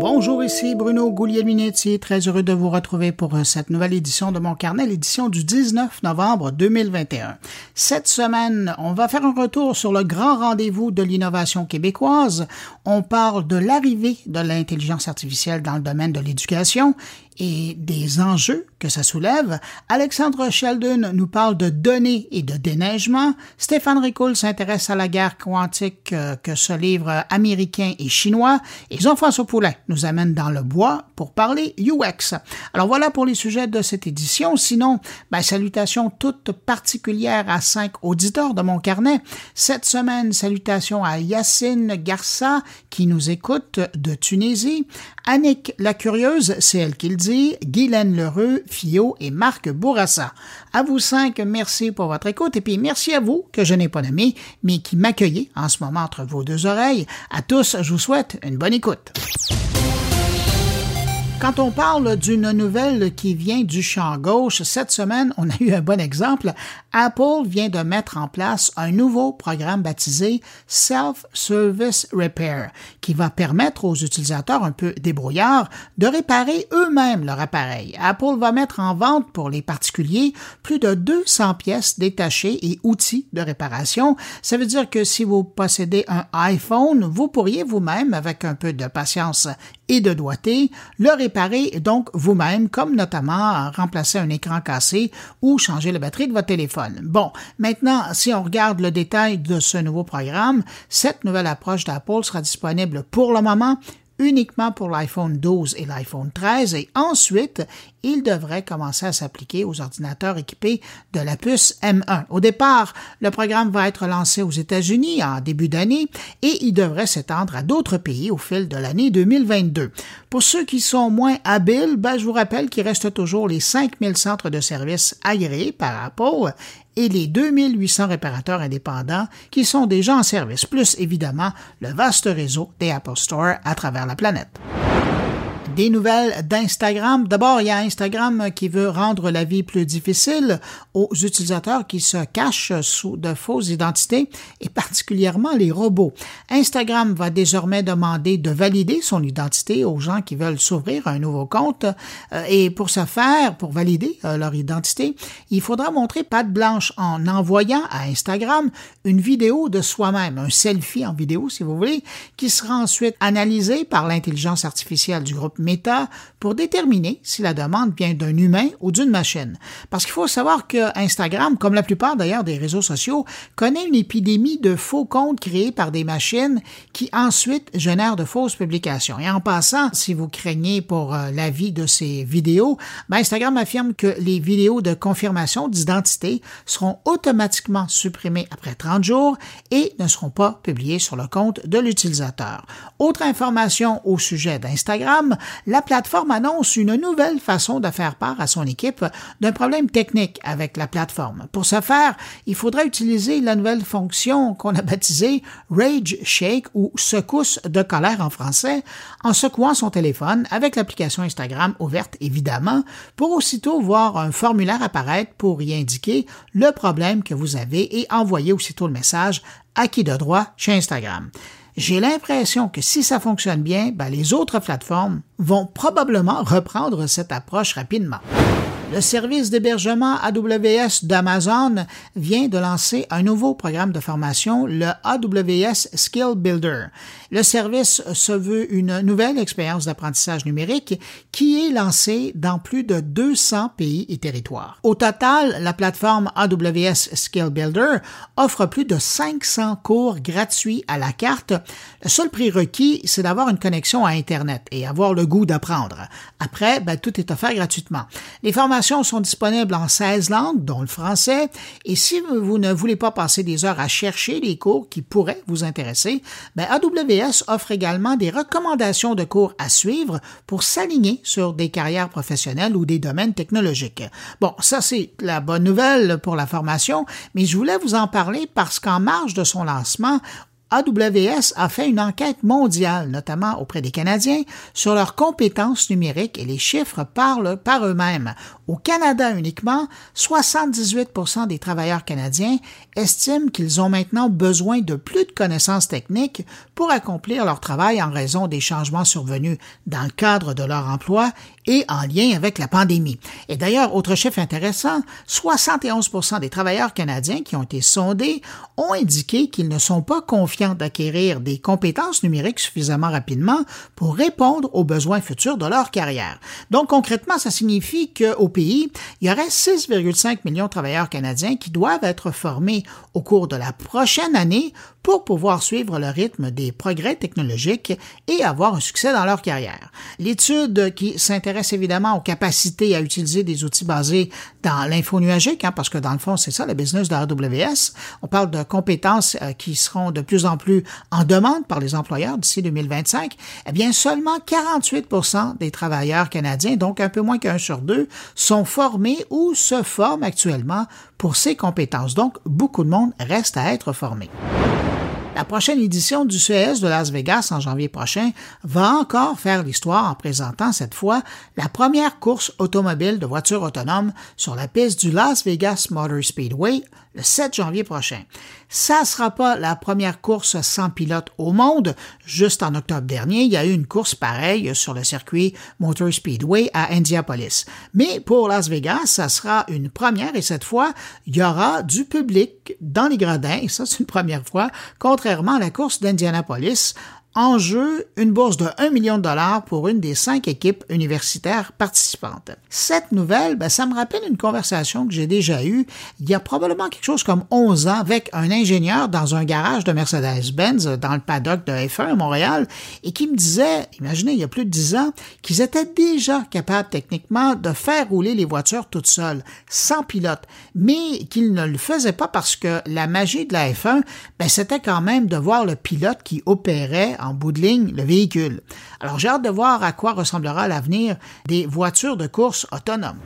Bonjour, ici Bruno Gouliel-Minetti, très heureux de vous retrouver pour euh, cette nouvelle édition de mon carnet, l'édition du 19 novembre 2021. Cette semaine, on va faire un retour sur le grand rendez-vous de l'innovation québécoise. On parle de l'arrivée de l'intelligence artificielle dans le domaine de l'éducation et des enjeux que ça soulève. Alexandre Sheldon nous parle de données et de déneigement. Stéphane Ricoul s'intéresse à la guerre quantique euh, que ce livre américain et chinois. Et Jean-François Poulain nous amène dans le bois pour parler UX. Alors voilà pour les sujets de cette édition. Sinon, ben, salutations toutes particulières à cinq auditeurs de mon carnet. Cette semaine, salutations à Yacine Garça qui nous écoute de Tunisie. Annick la Curieuse, c'est elle qui le Guylaine Lheureux, Fio et Marc Bourassa. À vous cinq, merci pour votre écoute et puis merci à vous que je n'ai pas nommé, mais qui m'accueillez en ce moment entre vos deux oreilles. À tous, je vous souhaite une bonne écoute. Quand on parle d'une nouvelle qui vient du champ gauche, cette semaine, on a eu un bon exemple. Apple vient de mettre en place un nouveau programme baptisé Self-Service Repair, qui va permettre aux utilisateurs un peu débrouillards de réparer eux-mêmes leur appareil. Apple va mettre en vente pour les particuliers plus de 200 pièces détachées et outils de réparation. Ça veut dire que si vous possédez un iPhone, vous pourriez vous-même, avec un peu de patience et de doigté, le donc vous-même, comme notamment remplacer un écran cassé ou changer la batterie de votre téléphone. Bon, maintenant, si on regarde le détail de ce nouveau programme, cette nouvelle approche d'Apple sera disponible pour le moment uniquement pour l'iPhone 12 et l'iPhone 13 et ensuite, il devrait commencer à s'appliquer aux ordinateurs équipés de la puce M1. Au départ, le programme va être lancé aux États-Unis en début d'année et il devrait s'étendre à d'autres pays au fil de l'année 2022. Pour ceux qui sont moins habiles, ben, je vous rappelle qu'il reste toujours les 5000 centres de services agréés par Apple et les 2800 réparateurs indépendants qui sont déjà en service, plus évidemment le vaste réseau des Apple Store à travers la planète des nouvelles d'Instagram. D'abord, il y a Instagram qui veut rendre la vie plus difficile aux utilisateurs qui se cachent sous de fausses identités et particulièrement les robots. Instagram va désormais demander de valider son identité aux gens qui veulent s'ouvrir un nouveau compte euh, et pour ce faire, pour valider euh, leur identité, il faudra montrer patte blanche en envoyant à Instagram une vidéo de soi-même, un selfie en vidéo si vous voulez, qui sera ensuite analysé par l'intelligence artificielle du groupe Meta pour déterminer si la demande vient d'un humain ou d'une machine. Parce qu'il faut savoir que Instagram, comme la plupart d'ailleurs des réseaux sociaux, connaît une épidémie de faux comptes créés par des machines qui ensuite génèrent de fausses publications. Et en passant, si vous craignez pour euh, la vie de ces vidéos, ben Instagram affirme que les vidéos de confirmation d'identité seront automatiquement supprimées après 30 jours et ne seront pas publiées sur le compte de l'utilisateur. Autre information au sujet d'Instagram, la plateforme annonce une nouvelle façon de faire part à son équipe d'un problème technique avec la plateforme. Pour ce faire, il faudra utiliser la nouvelle fonction qu'on a baptisée Rage Shake ou secousse de colère en français en secouant son téléphone avec l'application Instagram ouverte évidemment pour aussitôt voir un formulaire apparaître pour y indiquer le problème que vous avez et envoyer aussitôt le message à qui de droit chez Instagram j'ai l'impression que si ça fonctionne bien, ben les autres plateformes vont probablement reprendre cette approche rapidement. Le service d'hébergement AWS d'Amazon vient de lancer un nouveau programme de formation, le AWS Skill Builder. Le service se veut une nouvelle expérience d'apprentissage numérique qui est lancée dans plus de 200 pays et territoires. Au total, la plateforme AWS Skill Builder offre plus de 500 cours gratuits à la carte. Le seul prix requis, c'est d'avoir une connexion à Internet et avoir le goût d'apprendre. Après, ben, tout est offert gratuitement. Les formations sont disponibles en 16 langues, dont le français, et si vous ne voulez pas passer des heures à chercher les cours qui pourraient vous intéresser, ben AWS offre également des recommandations de cours à suivre pour s'aligner sur des carrières professionnelles ou des domaines technologiques. Bon, ça c'est la bonne nouvelle pour la formation, mais je voulais vous en parler parce qu'en marge de son lancement, AWS a fait une enquête mondiale, notamment auprès des Canadiens, sur leurs compétences numériques et les chiffres parlent par eux-mêmes. Au Canada uniquement, 78% des travailleurs canadiens estiment qu'ils ont maintenant besoin de plus de connaissances techniques pour accomplir leur travail en raison des changements survenus dans le cadre de leur emploi et en lien avec la pandémie. Et d'ailleurs, autre chiffre intéressant, 71% des travailleurs canadiens qui ont été sondés ont indiqué qu'ils ne sont pas confiants d'acquérir des compétences numériques suffisamment rapidement pour répondre aux besoins futurs de leur carrière. Donc concrètement, ça signifie qu'au pays, il y aurait 6,5 millions de travailleurs canadiens qui doivent être formés au cours de la prochaine année pour pouvoir suivre le rythme des progrès technologiques et avoir un succès dans leur carrière. L'étude qui s'intéresse évidemment aux capacités à utiliser des outils basés dans l'info nuagique, hein, parce que dans le fond, c'est ça le business de AWS. On parle de compétences euh, qui seront de plus en plus en demande par les employeurs d'ici 2025. Eh bien, seulement 48% des travailleurs canadiens, donc un peu moins qu'un sur deux, sont formés ou se forment actuellement pour ces compétences. Donc, beaucoup de monde reste à être formé. La prochaine édition du CES de Las Vegas en janvier prochain va encore faire l'histoire en présentant cette fois la première course automobile de voitures autonomes sur la piste du Las Vegas Motor Speedway le 7 janvier prochain. Ça sera pas la première course sans pilote au monde. Juste en octobre dernier, il y a eu une course pareille sur le circuit Motor Speedway à Indianapolis. Mais pour Las Vegas, ça sera une première et cette fois, il y aura du public dans les gradins, et ça c'est une première fois, contrairement à la course d'Indianapolis en jeu, une bourse de 1 million de dollars pour une des cinq équipes universitaires participantes. Cette nouvelle, ben, ça me rappelle une conversation que j'ai déjà eue il y a probablement quelque chose comme 11 ans avec un ingénieur dans un garage de Mercedes-Benz dans le paddock de F1 à Montréal et qui me disait, imaginez, il y a plus de 10 ans, qu'ils étaient déjà capables techniquement de faire rouler les voitures toutes seules, sans pilote, mais qu'ils ne le faisaient pas parce que la magie de la F1, ben, c'était quand même de voir le pilote qui opérait en bout de ligne le véhicule. Alors j'ai hâte de voir à quoi ressemblera l'avenir des voitures de course autonomes.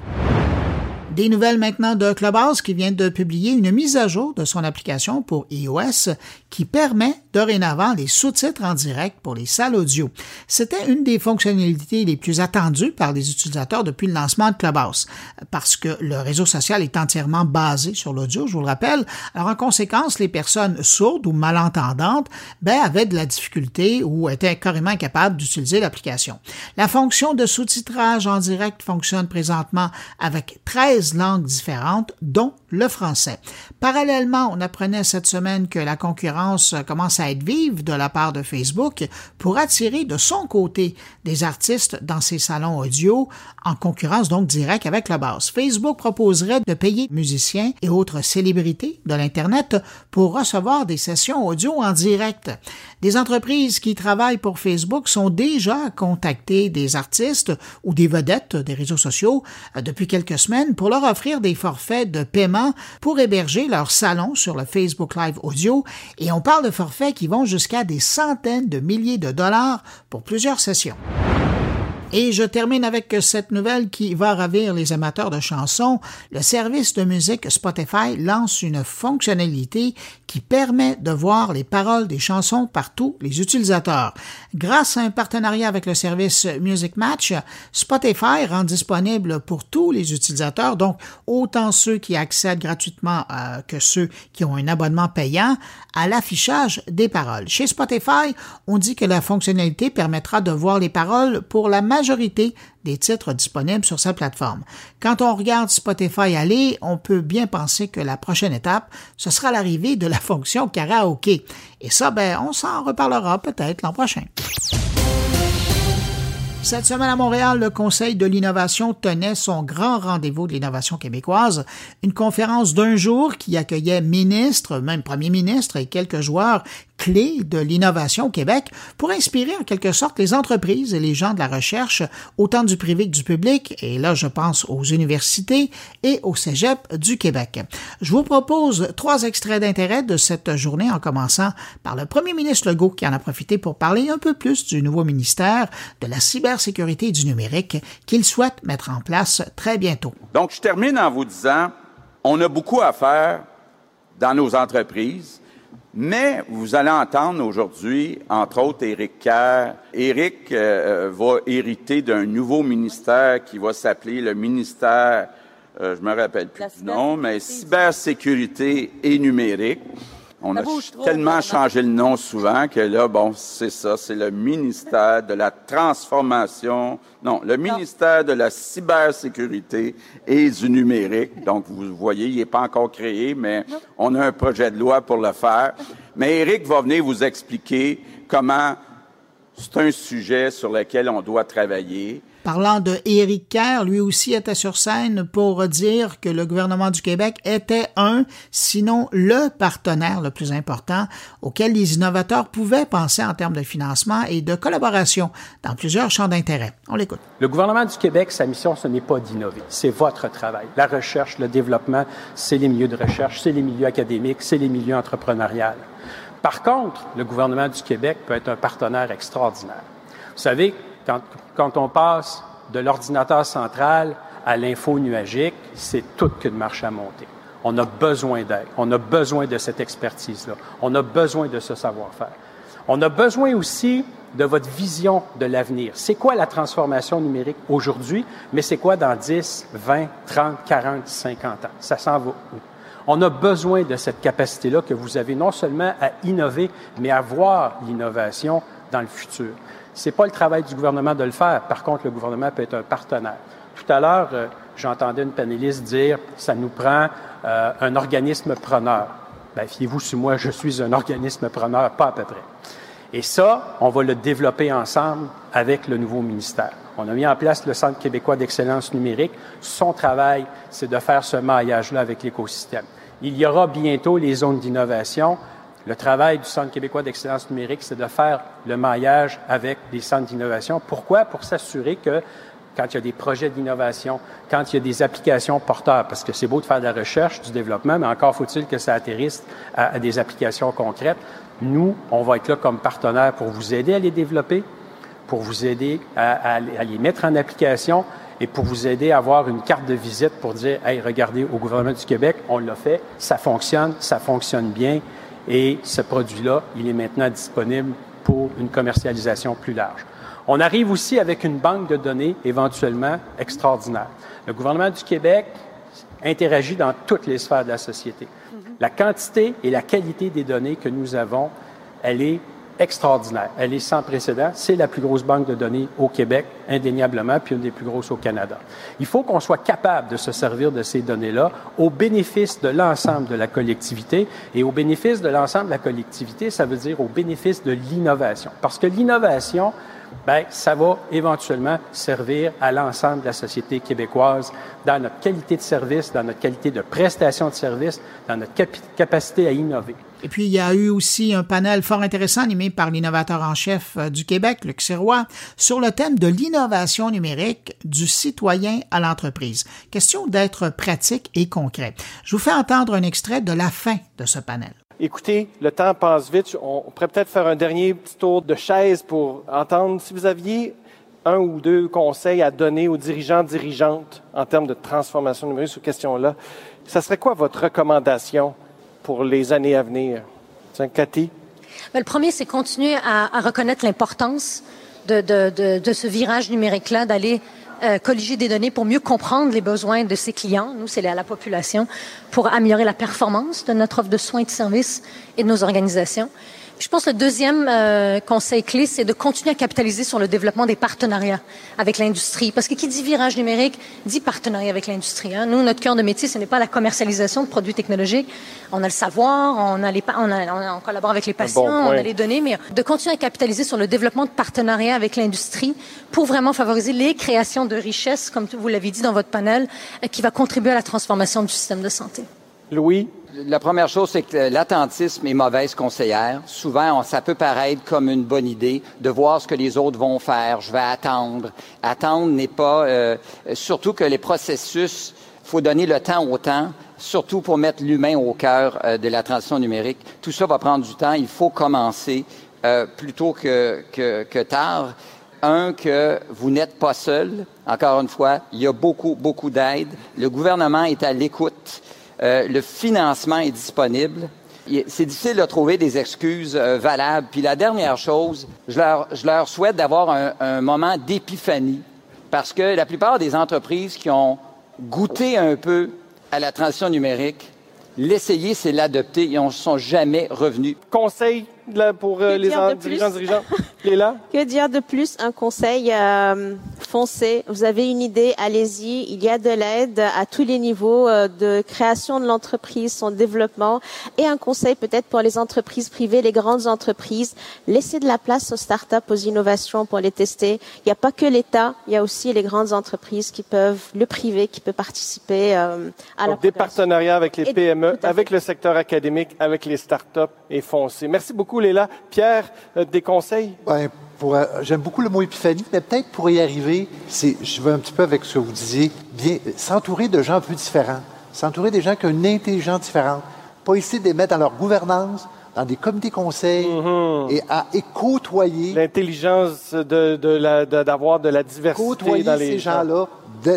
Des nouvelles maintenant de Clubhouse qui vient de publier une mise à jour de son application pour iOS qui permet dorénavant les sous-titres en direct pour les salles audio. C'était une des fonctionnalités les plus attendues par les utilisateurs depuis le lancement de Clubhouse parce que le réseau social est entièrement basé sur l'audio, je vous le rappelle. Alors en conséquence, les personnes sourdes ou malentendantes ben, avaient de la difficulté ou étaient carrément incapables d'utiliser l'application. La fonction de sous-titrage en direct fonctionne présentement avec 13 langues différentes, dont le français. Parallèlement, on apprenait cette semaine que la concurrence commence à être vive de la part de Facebook pour attirer de son côté des artistes dans ses salons audio, en concurrence donc directe avec la base. Facebook proposerait de payer musiciens et autres célébrités de l'Internet pour recevoir des sessions audio en direct. Des entreprises qui travaillent pour Facebook sont déjà contactées des artistes ou des vedettes des réseaux sociaux euh, depuis quelques semaines pour leur offrir des forfaits de paiement pour héberger leur salon sur le Facebook Live Audio et on parle de forfaits qui vont jusqu'à des centaines de milliers de dollars pour plusieurs sessions. Et je termine avec cette nouvelle qui va ravir les amateurs de chansons. Le service de musique Spotify lance une fonctionnalité qui permet de voir les paroles des chansons par tous les utilisateurs. Grâce à un partenariat avec le service Music Match, Spotify rend disponible pour tous les utilisateurs, donc autant ceux qui accèdent gratuitement euh, que ceux qui ont un abonnement payant, à l'affichage des paroles. Chez Spotify, on dit que la fonctionnalité permettra de voir les paroles pour la majorité des titres disponibles sur sa plateforme. Quand on regarde Spotify aller, on peut bien penser que la prochaine étape, ce sera l'arrivée de la fonction karaoké. Et ça, ben, on s'en reparlera peut-être l'an prochain. Cette semaine à Montréal, le Conseil de l'innovation tenait son grand rendez-vous de l'innovation québécoise, une conférence d'un jour qui accueillait ministres, même premiers ministres et quelques joueurs clé de l'innovation au Québec pour inspirer en quelque sorte les entreprises et les gens de la recherche, autant du privé que du public, et là je pense aux universités et au Cégep du Québec. Je vous propose trois extraits d'intérêt de cette journée en commençant par le premier ministre Legault qui en a profité pour parler un peu plus du nouveau ministère de la cybersécurité et du numérique qu'il souhaite mettre en place très bientôt. Donc je termine en vous disant, on a beaucoup à faire dans nos entreprises Mais vous allez entendre aujourd'hui, entre autres, Éric Kerr. Éric euh, va hériter d'un nouveau ministère qui va s'appeler le ministère, euh, je me rappelle plus du nom, mais cybersécurité et numérique. On a tellement changé le nom souvent que là, bon, c'est ça, c'est le ministère de la transformation, non, le ministère de la cybersécurité et du numérique. Donc, vous voyez, il n'est pas encore créé, mais on a un projet de loi pour le faire. Mais Eric va venir vous expliquer comment c'est un sujet sur lequel on doit travailler. Parlant de Éric Kerr, lui aussi était sur scène pour dire que le gouvernement du Québec était un, sinon le partenaire le plus important auquel les innovateurs pouvaient penser en termes de financement et de collaboration dans plusieurs champs d'intérêt. On l'écoute. Le gouvernement du Québec, sa mission, ce n'est pas d'innover, c'est votre travail. La recherche, le développement, c'est les milieux de recherche, c'est les milieux académiques, c'est les milieux entrepreneuriaux. Par contre, le gouvernement du Québec peut être un partenaire extraordinaire. Vous savez, quand, quand on passe de l'ordinateur central à l'info nuagique, c'est toute qu'une marche à monter. On a besoin d'aide. On a besoin de cette expertise-là. On a besoin de ce savoir-faire. On a besoin aussi de votre vision de l'avenir. C'est quoi la transformation numérique aujourd'hui, mais c'est quoi dans 10, 20, 30, 40, 50 ans? Ça s'en va où? On a besoin de cette capacité-là que vous avez non seulement à innover, mais à voir l'innovation dans le futur. C'est pas le travail du gouvernement de le faire. Par contre, le gouvernement peut être un partenaire. Tout à l'heure, euh, j'entendais une panéliste dire ça nous prend euh, un organisme preneur. Ben, fiez-vous sur moi, je suis un organisme preneur, pas à peu près. Et ça, on va le développer ensemble avec le nouveau ministère. On a mis en place le Centre québécois d'excellence numérique. Son travail, c'est de faire ce maillage-là avec l'écosystème. Il y aura bientôt les zones d'innovation. Le travail du Centre québécois d'excellence numérique, c'est de faire le maillage avec les centres d'innovation. Pourquoi? Pour s'assurer que quand il y a des projets d'innovation, quand il y a des applications porteurs, parce que c'est beau de faire de la recherche, du développement, mais encore faut-il que ça atterrisse à, des applications concrètes. Nous, on va être là comme partenaire pour vous aider à les développer, pour vous aider à, à les mettre en application et pour vous aider à avoir une carte de visite pour dire, hey, regardez, au gouvernement du Québec, on l'a fait, ça fonctionne, ça fonctionne bien, et ce produit-là, il est maintenant disponible pour une commercialisation plus large. On arrive aussi avec une banque de données éventuellement extraordinaire. Le gouvernement du Québec interagit dans toutes les sphères de la société. La quantité et la qualité des données que nous avons, elle est extraordinaire. Elle est sans précédent. C'est la plus grosse banque de données au Québec, indéniablement, puis une des plus grosses au Canada. Il faut qu'on soit capable de se servir de ces données-là au bénéfice de l'ensemble de la collectivité. Et au bénéfice de l'ensemble de la collectivité, ça veut dire au bénéfice de l'innovation. Parce que l'innovation, ben, ça va éventuellement servir à l'ensemble de la société québécoise dans notre qualité de service, dans notre qualité de prestation de service, dans notre capacité à innover. Et puis, il y a eu aussi un panel fort intéressant animé par l'innovateur en chef euh, du Québec, Luc Sirois, sur le thème de l'innovation numérique du citoyen à l'entreprise. Question d'être pratique et concret. Je vous fais entendre un extrait de la fin de ce panel. Écoutez, le temps passe vite. On pourrait peut-être faire un dernier petit tour de chaise pour entendre si vous aviez un ou deux conseils à donner aux dirigeants, dirigeantes en termes de transformation numérique sur question-là. Ça serait quoi votre recommandation pour les années à venir? Tiens, Cathy? Ben, le premier, c'est continuer à, reconnaître l'importance de, de, ce virage numérique-là, d'aller euh, colliger des données pour mieux comprendre les besoins de ses clients, nous, c'est la, la population, pour améliorer la performance de notre offre de soins et de services et de nos organisations. Je pense que le deuxième euh, conseil clé, c'est de continuer à capitaliser sur le développement des partenariats avec l'industrie. Parce que qui dit virage numérique, dit partenariat avec l'industrie. Hein. Nous, notre cœur de métier, ce n'est pas la commercialisation de produits technologiques. On a le savoir, on, a les, on, a, on, collabore avec les patients, on a les données, mais de continuer à capitaliser sur le développement de partenariats avec l'industrie pour vraiment favoriser les créations de richesses, comme vous l'avez dit dans votre panel, euh, qui va contribuer à la transformation du système de santé. Louis? La première chose, c'est que l'attentisme est mauvaise conseillère. Souvent, ça peut paraître comme une bonne idée de voir ce que les autres vont faire. Je vais attendre. Attendre n'est pas... Euh, surtout que les processus, faut donner le temps au temps, surtout pour mettre l'humain au cœur euh, de la transition numérique. Tout ça va prendre du temps. Il faut commencer euh, plutôt que, que, que tard. Un, que vous n'êtes pas seul. Encore une fois, il y a beaucoup, beaucoup d'aide. Le gouvernement est à l'écoute. Euh, le financement est disponible. C'est difficile de trouver des excuses euh, valables. Puis la dernière chose, je leur, je leur souhaite d'avoir un, un moment d'épiphanie parce que la plupart des entreprises qui ont goûté un peu à la transition numérique, l'essayer, c'est l'adopter. Ils ne sont jamais revenus. Conseil pour euh, les dirigeants dirigeants. là? Que dire de plus? Un conseil euh, foncez. Vous avez une idée, allez-y. Il y a de l'aide à tous les niveaux euh, de création de l'entreprise, son développement, et un conseil peut-être pour les entreprises privées, les grandes entreprises. Laissez de la place aux startups, aux innovations pour les tester. Il n'y a pas que l'État, il y a aussi les grandes entreprises qui peuvent, le privé qui peut participer euh, à Donc, Des partenariats avec les PME, avec le secteur académique, avec les startups et foncez. Merci beaucoup Léla. Pierre, euh, des conseils? Ben, euh, j'aime beaucoup le mot épiphanie, mais peut-être pour y arriver, c'est, je veux un petit peu avec ce que vous disiez, bien, s'entourer de gens un peu différents, s'entourer des gens qui ont une intelligence différente, pas essayer de les mettre dans leur gouvernance, dans des comités conseils mm-hmm. et à côtoyer l'intelligence de, d'avoir de, la diversité côtoyer dans les ces gens-là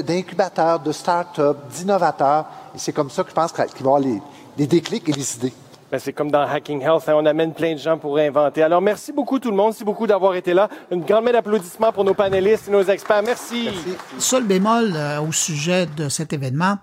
d'incubateurs, de start-up, d'innovateurs. Et c'est comme ça que je pense qu'il va y avoir les, les déclics et les idées. Ben, c'est comme dans Hacking Health, hein, on amène plein de gens pour réinventer. Alors, merci beaucoup tout le monde, merci beaucoup d'avoir été là. Une grande main d'applaudissements pour nos panélistes et nos experts. Merci. merci. Seul bémol euh, au sujet de cet événement,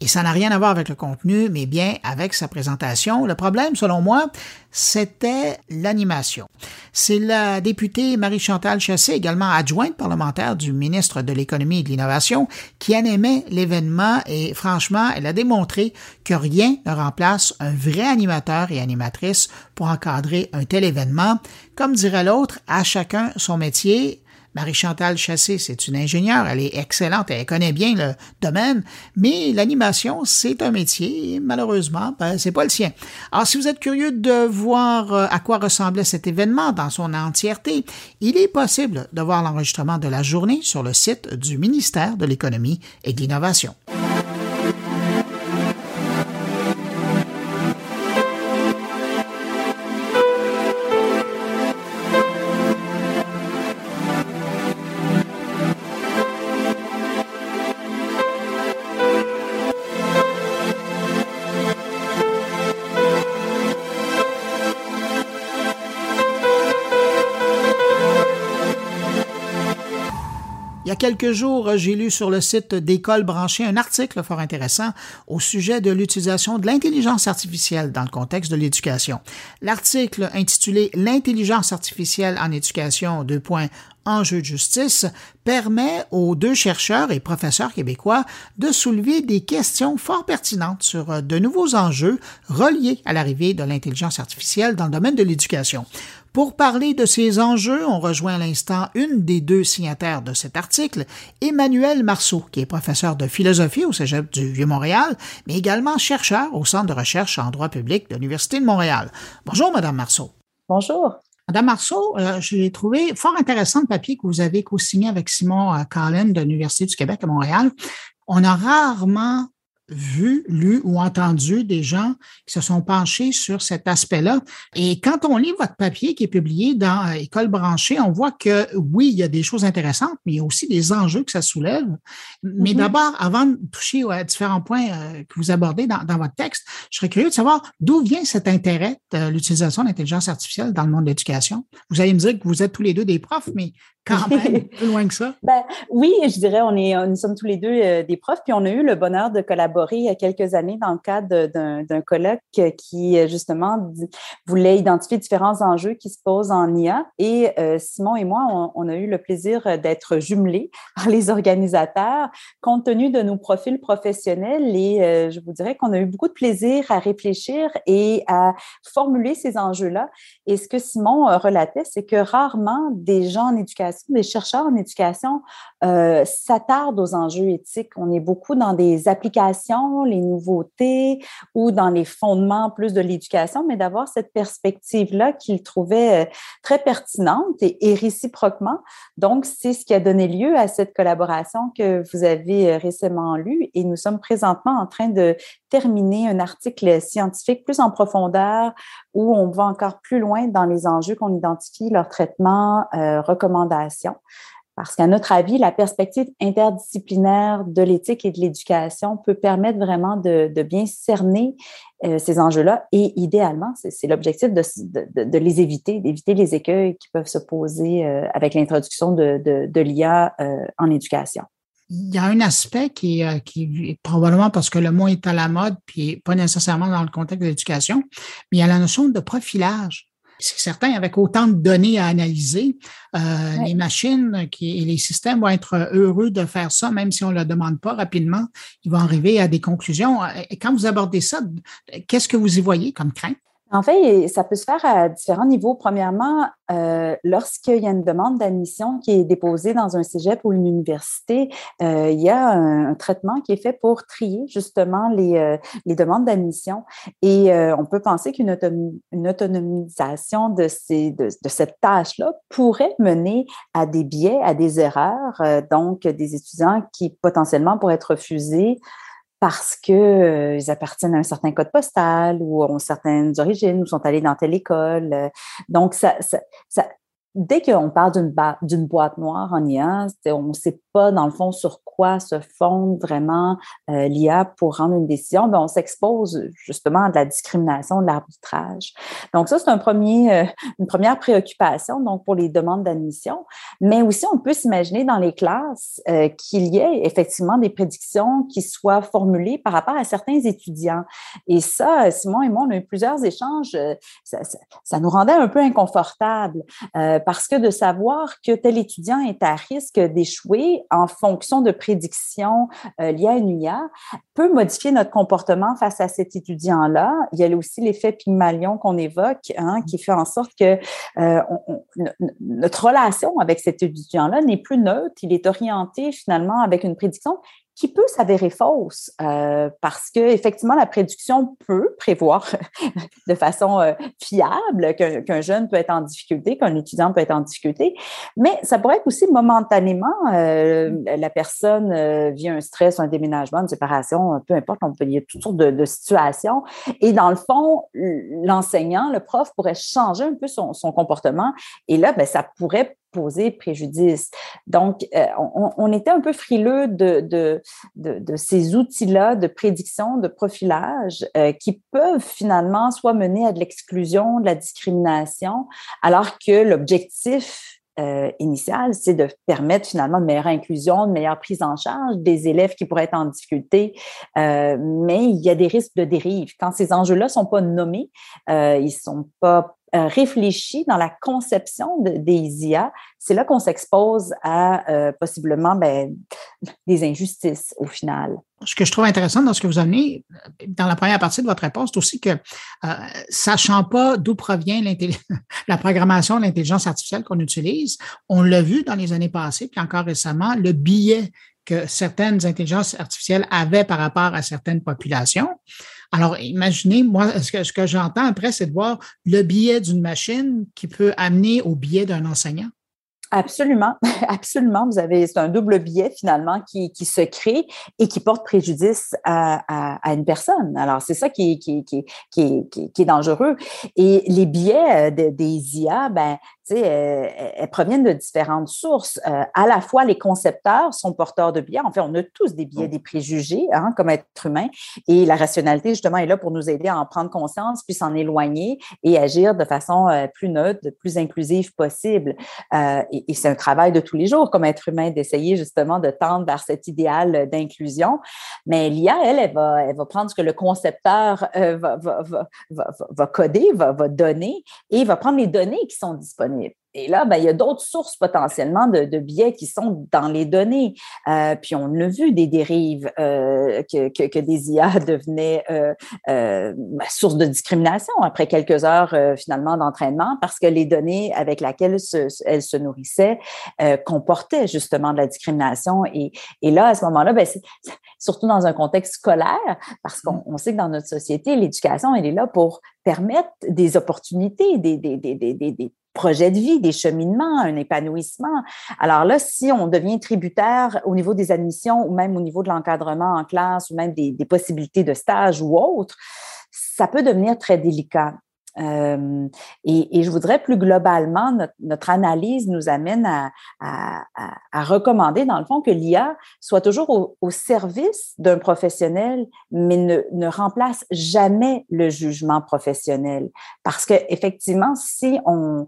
et ça n'a rien à voir avec le contenu, mais bien avec sa présentation. Le problème, selon moi, c'était l'animation. C'est la députée Marie-Chantal Chassé, également adjointe parlementaire du ministre de l'Économie et de l'Innovation, qui animait l'événement et franchement, elle a démontré que rien ne remplace un vrai animateur et animatrice pour encadrer un tel événement. Comme dirait l'autre, à chacun son métier. Marie-Chantal Chassé, c'est une ingénieure, elle est excellente, elle connaît bien le domaine, mais l'animation, c'est un métier, et malheureusement, ben, c'est pas le sien. Alors, si vous êtes curieux de voir euh, à quoi ressemblait cet événement dans son entièreté, il est possible de voir l'enregistrement de la journée sur le site du ministère de l'Économie et de l'Innovation. Quelques jours, j'ai lu sur le site d'École branchée un article fort intéressant au sujet de l'utilisation de l'intelligence artificielle dans le contexte de l'éducation. L'article intitulé L'intelligence artificielle en éducation, deux de justice, permet aux deux chercheurs et professeurs québécois de soulever des questions fort pertinentes sur de nouveaux enjeux reliés à l'arrivée de l'intelligence artificielle dans le domaine de l'éducation. Pour parler de ces enjeux, on rejoint à l'instant une des deux signataires de cet article, Emmanuel Marceau, qui est professeur de philosophie au Cégep du Vieux-Montréal, mais également chercheur au Centre de recherche en droit public de l'Université de Montréal. Bonjour, Madame Marceau. Bonjour. Madame Marceau, euh, j'ai trouvé fort intéressant le papier que vous avez co-signé avec Simon euh, Collin de l'Université du Québec à Montréal. On a rarement vu, lu ou entendu des gens qui se sont penchés sur cet aspect-là. Et quand on lit votre papier qui est publié dans euh, École branchée, on voit que oui, il y a des choses intéressantes, mais il y a aussi des enjeux que ça soulève. Mais mm-hmm. d'abord, avant de toucher à différents points euh, que vous abordez dans, dans, votre texte, je serais curieux de savoir d'où vient cet intérêt de l'utilisation de l'intelligence artificielle dans le monde de l'éducation. Vous allez me dire que vous êtes tous les deux des profs, mais quand même, plus loin que ça? Ben, oui, je dirais, on est, nous sommes tous les deux euh, des profs, puis on a eu le bonheur de collaborer il y a quelques années dans le cadre d'un colloque qui, justement, voulait identifier différents enjeux qui se posent en IA. Et euh, Simon et moi, on, on, a eu le plaisir d'être jumelés par les organisateurs, compte tenu de nos profils professionnels. Et euh, je vous dirais qu'on a eu beaucoup de plaisir à réfléchir et à formuler ces enjeux-là. Et ce que Simon relatait, c'est que rarement des gens en éducation des chercheurs en éducation euh, s'attardent aux enjeux éthiques. On est beaucoup dans des applications, les nouveautés ou dans les fondements plus de l'éducation, mais d'avoir cette perspective-là qu'ils trouvaient euh, très pertinente et, réciproquement. Donc, c'est ce qui a donné lieu à cette collaboration que vous avez euh, récemment lue et nous sommes présentement en train de terminer un article scientifique plus en profondeur où on va encore plus loin dans les enjeux qu'on identifie, leur traitement, euh, recommandations. Parce qu'à notre avis, la perspective interdisciplinaire de l'éthique et de l'éducation peut permettre vraiment de, bien cerner euh, ces enjeux-là et idéalement, c'est l'objectif de, les éviter, d'éviter les écueils qui peuvent se poser euh, avec l'introduction de, l'IA euh, en éducation. Il y a un aspect qui, qui est probablement parce que le mot est à la mode, puis pas nécessairement dans le contexte de l'éducation, mais il y a la notion de profilage. C'est certain, avec autant de données à analyser, euh, les machines qui, et les systèmes vont être heureux de faire ça, même si on ne le demande pas rapidement. Ils vont arriver à des conclusions. Et quand vous abordez ça, qu'est-ce que vous y voyez comme crainte? En fait, ça peut se faire à différents niveaux. Premièrement, euh, lorsqu'il y a une demande d'admission qui est déposée dans un cégep ou une université, euh, il y a un, traitement qui est fait pour trier justement les, euh, demandes d'admission. Et euh, on peut penser qu'une une autonomisation de, ces, de, de cette tâche-là pourrait mener à des biais, à des erreurs, donc des étudiants qui potentiellement pourraient être refusés parce qu'ils euh, appartiennent à un certain code postal ou ont certaines origines ou sont allés dans telle école. Euh. Donc, ça, ça, ça dès qu'on parle d'une boîte noire en IA, on sait dans le fond, sur quoi se fonde vraiment euh, l'IA pour rendre une décision. ben, on s'expose justement à de la discrimination, de l'arbitrage. Donc, ça, c'est un premier, euh, une première préoccupation donc pour les demandes d'admission. Mais aussi, on peut s'imaginer dans les classes euh, qu'il y ait effectivement des prédictions qui soient formulées par rapport à certains étudiants. Et ça, Simon et moi, on a eu plusieurs échanges. Ça, ça, ça nous rendait un peu inconfortable parce que de savoir que tel étudiant est à risque d'échouer en fonction de prédictions euh, liées à une IA peut modifier notre comportement face à cet étudiant-là. Il y a aussi l'effet Pygmalion qu'on évoque, hein, qui fait en sorte que euh, notre relation avec cet étudiant-là n'est plus neutre. Il est orienté finalement avec une prédiction qui peut s'avérer fausse euh, parce que effectivement la prédiction peut prévoir de façon euh, fiable qu'un jeune peut être en difficulté, qu'un étudiant peut être en difficulté, mais ça pourrait être aussi momentanément euh, la personne vit un stress, un déménagement, une séparation, peu importe, on peut il y a toutes sortes de, de situations. Et dans le fond l'enseignant, le prof pourrait changer un peu son, son comportement. Et là ben, ça pourrait poser préjudice. Donc, euh, on, était un peu frileux de, ces outils-là de prédiction, de profilage, euh, qui peuvent finalement soit mener à de l'exclusion, de la discrimination, alors que l'objectif euh, initial, c'est de permettre finalement une meilleure inclusion, une meilleure prise en charge des élèves qui pourraient être en difficulté. mais il y a des risques de dérive. Quand ces enjeux-là sont pas nommés, ils sont pas euh, réfléchi dans la conception des IA, c'est là qu'on s'expose à euh, possiblement ben, des injustices au final. Ce que je trouve intéressant dans ce que vous amenez, dans la première partie de votre réponse, c'est aussi que, euh, sachant pas d'où provient la programmation de l'intelligence artificielle qu'on utilise, on l'a vu dans les années passées, puis encore récemment, le biais que certaines intelligences artificielles avaient par rapport à certaines populations. Alors, imaginez, moi, ce que, j'entends après, c'est de voir le biais d'une machine qui peut amener au biais d'un enseignant. Absolument, absolument. Vous avez, c'est un double biais finalement qui, se crée et qui porte préjudice à, une personne. Alors, c'est ça qui, est dangereux. Et les biais euh, des IA, ben, elles, elles, proviennent de différentes sources. Euh, à la fois, les concepteurs sont porteurs de biais. En fait, on a tous des biais, des préjugés hein, comme être humain. Et la rationalité, justement, est là pour nous aider à en prendre conscience, puis s'en éloigner et agir de façon euh, plus neutre, plus inclusive possible. Euh, et, et c'est un travail de tous les jours comme être humain d'essayer justement de tendre vers cet idéal d'inclusion. Mais l'IA, elle, elle va, elle va prendre ce que le concepteur va, va, va, va, va coder, va donner et va prendre les données qui sont disponibles et là, ben, il y a d'autres sources potentiellement de, biais qui sont dans les données. Euh, puis on a vu des dérives euh, que, que, des IA devenaient euh, euh ben, source de discrimination après quelques heures finalement d'entraînement parce que les données avec lesquelles elles se nourrissaient comportaient justement de la discrimination. Et, et là, à ce moment-là, ben, surtout dans un contexte scolaire, parce qu'on sait que dans notre société, l'éducation, elle est là pour permettre des opportunités, des projet de vie, des cheminements, un épanouissement. Alors là, si on devient tributaire au niveau des admissions ou même au niveau de l'encadrement en classe ou même des, possibilités de stage ou autre, ça peut devenir très délicat. Euh, et, je voudrais plus globalement, notre, analyse nous amène à, recommander, dans le fond, que l'IA soit toujours au, service d'un professionnel, mais ne, remplace jamais le jugement professionnel. Parce que effectivement, si on,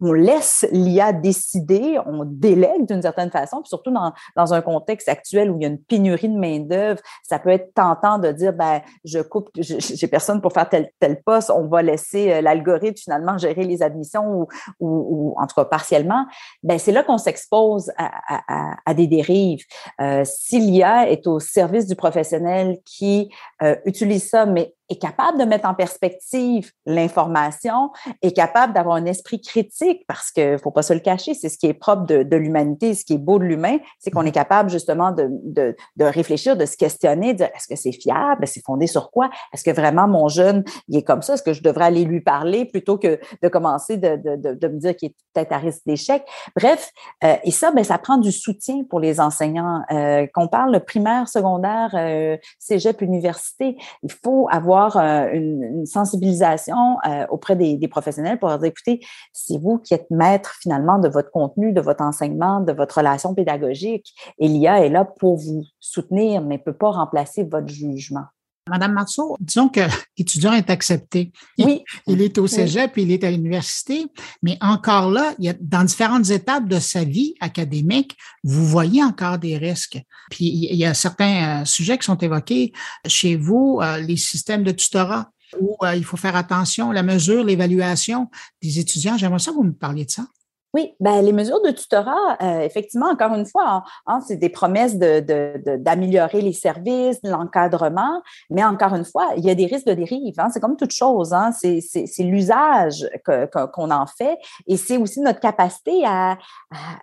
laisse l'IA décider, on délègue d'une certaine façon, surtout dans, dans un contexte actuel où il y a une pénurie de main-d'œuvre, ça peut être tentant de dire, ben, je coupe, j'ai personne pour faire tel, tel poste, on va laisser euh, l'algorithme finalement gérer les admissions ou, en tout cas partiellement, ben c'est là qu'on s'expose à, des dérives. Euh, si l'IA est au service du professionnel qui euh, utilise ça, mais est capable de mettre en perspective l'information, est capable d'avoir un esprit critique parce que faut pas se le cacher, c'est ce qui est propre de, de l'humanité, ce qui est beau de l'humain, c'est qu'on est capable justement de, de, de, réfléchir, de se questionner, de dire est-ce que c'est fiable, c'est fondé sur quoi, est-ce que vraiment mon jeune il est comme ça, est-ce que je devrais aller lui parler plutôt que de commencer de, de me dire qu'il est peut-être à risque d'échec? Bref, euh, et ça, ben ça prend du soutien pour les enseignants. Euh, qu'on parle primaire, secondaire, euh, cégep, université, il faut avoir euh, une, sensibilisation euh, auprès des, professionnels pour leur dire, écoutez, c'est vous qui êtes maître finalement de votre contenu, de votre enseignement, de votre relation pédagogique. Et l'IA est là pour vous soutenir, mais ne peut pas remplacer votre jugement. Madame Marceau, disons que l'étudiant est accepté. Oui. Il est au cégep, il est à l'université, mais encore là, il y a, dans différentes étapes de sa vie académique, vous voyez encore des risques. Puis il y a certains euh, sujets qui sont évoqués chez vous, euh, les systèmes de tutorat, où euh, il faut faire attention, la mesure, l'évaluation des étudiants. J'aimerais ça que vous me parliez de ça. Oui, ben, les mesures de tutorat, euh, effectivement, encore une fois, hein, hein, c'est des promesses d'améliorer de, de, les services, l'encadrement, mais encore une fois, il y a des risques de dérive. Hein, c'est comme toute chose, hein, c'est l'usage qu'on en fait et c'est aussi notre capacité à,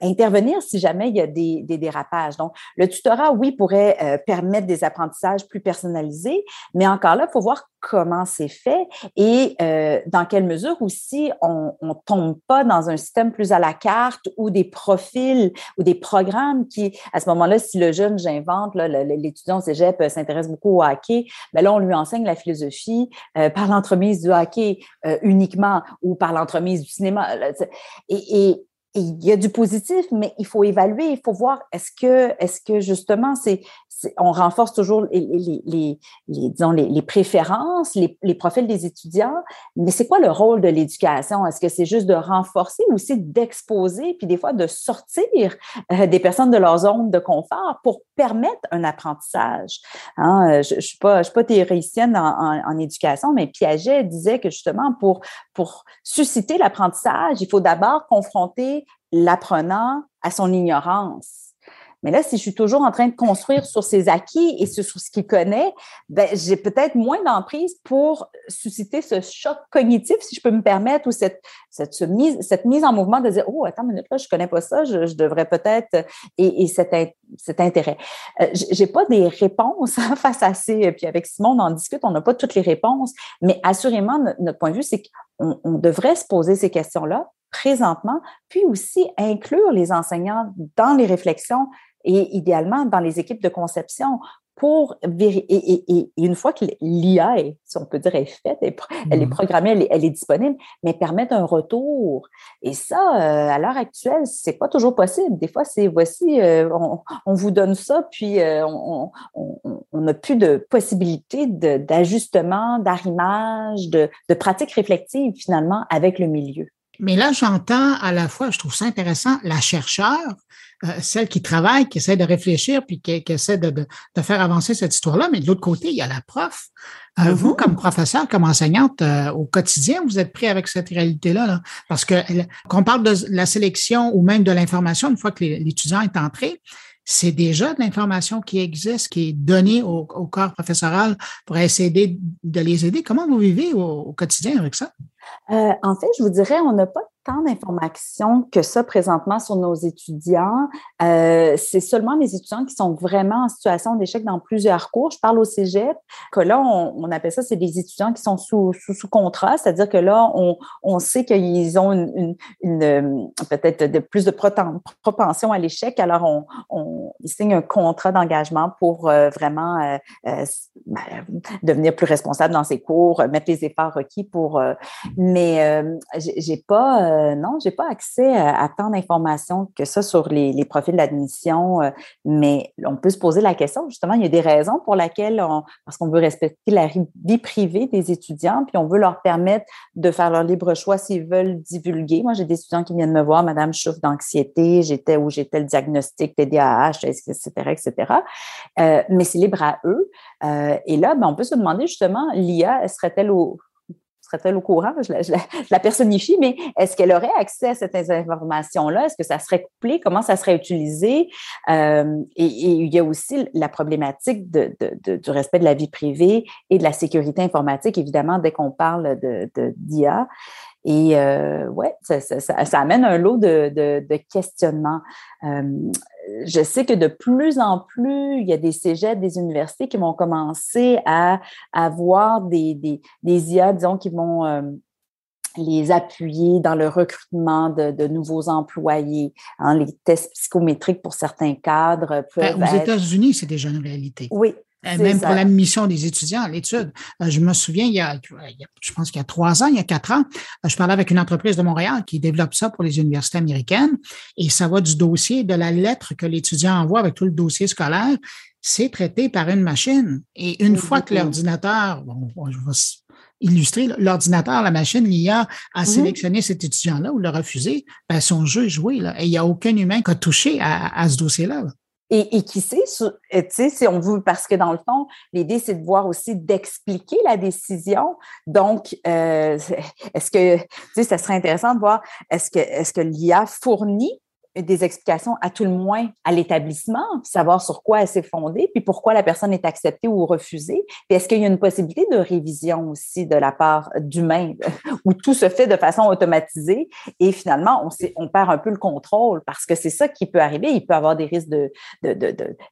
intervenir si jamais il y a des, des, dérapages. Donc, le tutorat, oui, pourrait euh, permettre des apprentissages plus personnalisés, mais encore là, il faut voir comment c'est fait et euh, dans quelle mesure aussi on ne tombe pas dans un système plus à la carte ou des profils ou des programmes qui, à ce moment-là, si le jeune, j'invente, l'étudiant cégep euh, s'intéresse beaucoup au hockey, ben là, on lui enseigne la philosophie euh, par l'entremise du hockey uniquement ou par l'entremise du cinéma. et il y a du positif, mais il faut évaluer, il faut voir est-ce que, est-ce que justement, c'est, on renforce toujours les, les, les, disons, les, préférences, les, profils des étudiants, mais c'est quoi le rôle de l'éducation? Est-ce que c'est juste de renforcer ou aussi d'exposer, puis des fois de sortir euh, des personnes de leur zone de confort pour permettre un apprentissage? Hein? Je ne suis, pas, suis pas théoricienne en, en, en, éducation, mais Piaget disait que justement, pour, pour susciter l'apprentissage, il faut d'abord confronter l'apprenant à son ignorance. Mais là, si je suis toujours en train de construire sur ses acquis et sur, ce qu'il connaît, ben, j'ai peut-être moins d'emprise pour susciter ce choc cognitif, si je peux me permettre, ou cette, cette, mise, en mouvement de dire, oh, attends une minute, là, je connais pas ça, je, devrais peut-être, et, et cet, intérêt. Euh, j'ai pas des réponses hein, face à ces, puis avec Simon, on en discute, on n'a pas toutes les réponses, mais assurément, notre point de vue, c'est qu'on on devrait se poser ces questions-là présentement, puis aussi inclure les enseignants dans les réflexions et idéalement dans les équipes de conception pour et, et, une fois que l'IA est, si on peut dire, est faite, elle, est mmh programmée, elle est, disponible, mais permettre un retour. Et ça, euh, à l'heure actuelle, c'est pas toujours possible. Des fois, c'est voici, euh, on, vous donne ça, puis euh, on n'a plus de possibilité d'ajustement, d'arrimage, de, de pratique réflexive finalement avec le milieu. Mais là, j'entends à la fois, je trouve ça intéressant, la chercheur, euh, celle qui travaille, qui essaie de réfléchir, puis qui, essaie de, de, faire avancer cette histoire-là. Mais de l'autre côté, il y a la prof. Euh, vous, comme professeur, comme enseignante, euh, au quotidien, vous êtes pris avec cette réalité-là. Là, parce que qu'on parle de la sélection ou même de l'information, une fois que l'étudiant est entré, c'est déjà de l'information qui existe, qui est donnée au, corps professoral pour essayer de les aider. Comment vous vivez au quotidien avec ça? Euh, en fait, je vous dirais, on n'a pas tant d'informations que ça présentement sur nos étudiants. Euh, c'est seulement les étudiants qui sont vraiment en situation d'échec dans plusieurs cours. Je parle au cégep, que là, on, appelle ça, c'est des étudiants qui sont sous, sous, contrat, c'est-à-dire que là, on, on sait qu'ils ont une, euh, peut-être de plus de propension à l'échec, alors on, on un contrat d'engagement pour euh, vraiment ben, devenir plus responsable dans ses cours, mettre les efforts requis pour. mais j'ai pas, non, j'ai pas accès à, tant d'informations que ça sur les, profils d'admission, mais on peut se poser la question, justement, il y a des raisons pour lesquelles, on, parce qu'on veut respecter la vie privée des étudiants, puis on veut leur permettre de faire leur libre choix s'ils veulent divulguer. Moi, j'ai des étudiants qui viennent me voir, Madame, je souffre d'anxiété, j'étais où j'étais le diagnostic TDAH, etc., etc. Euh, mais c'est libre à eux. Euh, et là, ben, on peut se demander justement, l'IA, serait-elle au, serait-elle au courant? Je la, personnifie, mais est-ce qu'elle aurait accès à cette information-là? Est-ce que ça serait couplé? Comment ça serait utilisé? Euh, et, il y a aussi la problématique du respect de la vie privée et de la sécurité informatique, évidemment, dès qu'on parle d'IA. Et euh, ouais, ça, amène un lot de, de, questionnements. Euh, je sais que de plus en plus, il y a des cégeps, des universités qui vont commencer à avoir des, des, des IA, disons, qui vont euh, les appuyer dans le recrutement de, de nouveaux employés. Hein, les tests psychométriques pour certains cadres ben, aux États-Unis, c'est déjà une réalité. Oui, euh, même pour l'admission des étudiants à l'étude. Euh, je me souviens, il y, a, je pense qu'il y a trois ans, il y a quatre ans, euh, je parlais avec une entreprise de Montréal qui développe ça pour les universités américaines et ça va du dossier, de la lettre que l'étudiant envoie avec tout le dossier scolaire, c'est traité par une machine. Et une fois que l'ordinateur, bon, je vais illustrer, l'ordinateur, la machine, l'IA a mm-hmm. sélectionné cet étudiant-là ou l'a refusé, ben son jeu est joué. Là, et il n'y a aucun humain qui a touché à, ce dossier-là. là et, qui sait, sais, si on veut, parce que dans le fond, l'idée, c'est de voir aussi d'expliquer la décision. Donc, euh, est-ce que, tu sais, ça serait intéressant de voir, est-ce que, est-ce que l'IA fournit des explications à tout le moins à l'établissement, savoir sur quoi elle s'est fondée, puis pourquoi la personne est acceptée ou refusée. Puis est-ce qu'il y a une possibilité de révision aussi de la part d'humains, où tout se fait de façon automatisée? Et finalement on, on perd un peu le contrôle parce que c'est ça qui peut arriver. Il peut avoir des risques de,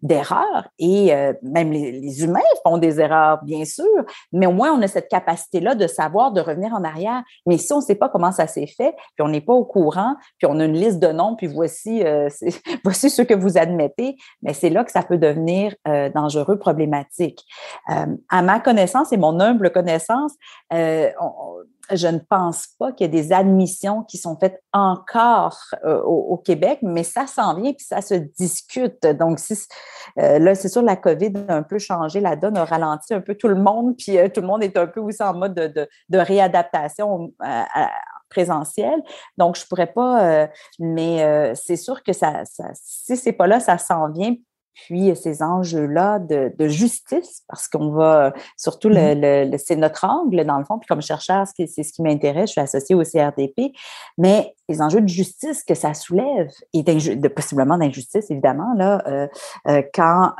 d'erreurs et euh, même les, les, humains font des erreurs, bien sûr, mais au moins on a cette capacité-là de savoir, de revenir en arrière. Mais si on ne sait pas comment ça s'est fait, puis on n'est pas au courant, puis on a une liste de noms, puis voici voici, euh, voici ce que vous admettez, mais c'est là que ça peut devenir euh, dangereux, problématique. Euh, à ma connaissance et mon humble connaissance, je ne pense pas qu'il y ait des admissions qui sont faites encore au, Québec, mais ça s'en vient puis ça se discute. Donc, là, c'est sûr, la COVID a un peu changé la donne, a ralenti un peu tout le monde, puis tout le monde est un peu aussi en mode de, de réadaptation présentiel. Donc, je pourrais pas, euh, mais euh, c'est sûr que ça, ça si c'est pas là, ça s'en vient. Puis ces enjeux-là de, justice, parce qu'on va surtout le, mmh c'est notre angle dans le fond. Puis comme chercheur, c'est ce qui m'intéresse. Je suis associée au CRDP, mais les enjeux de justice que ça soulève et de, possiblement d'injustice évidemment là euh, quand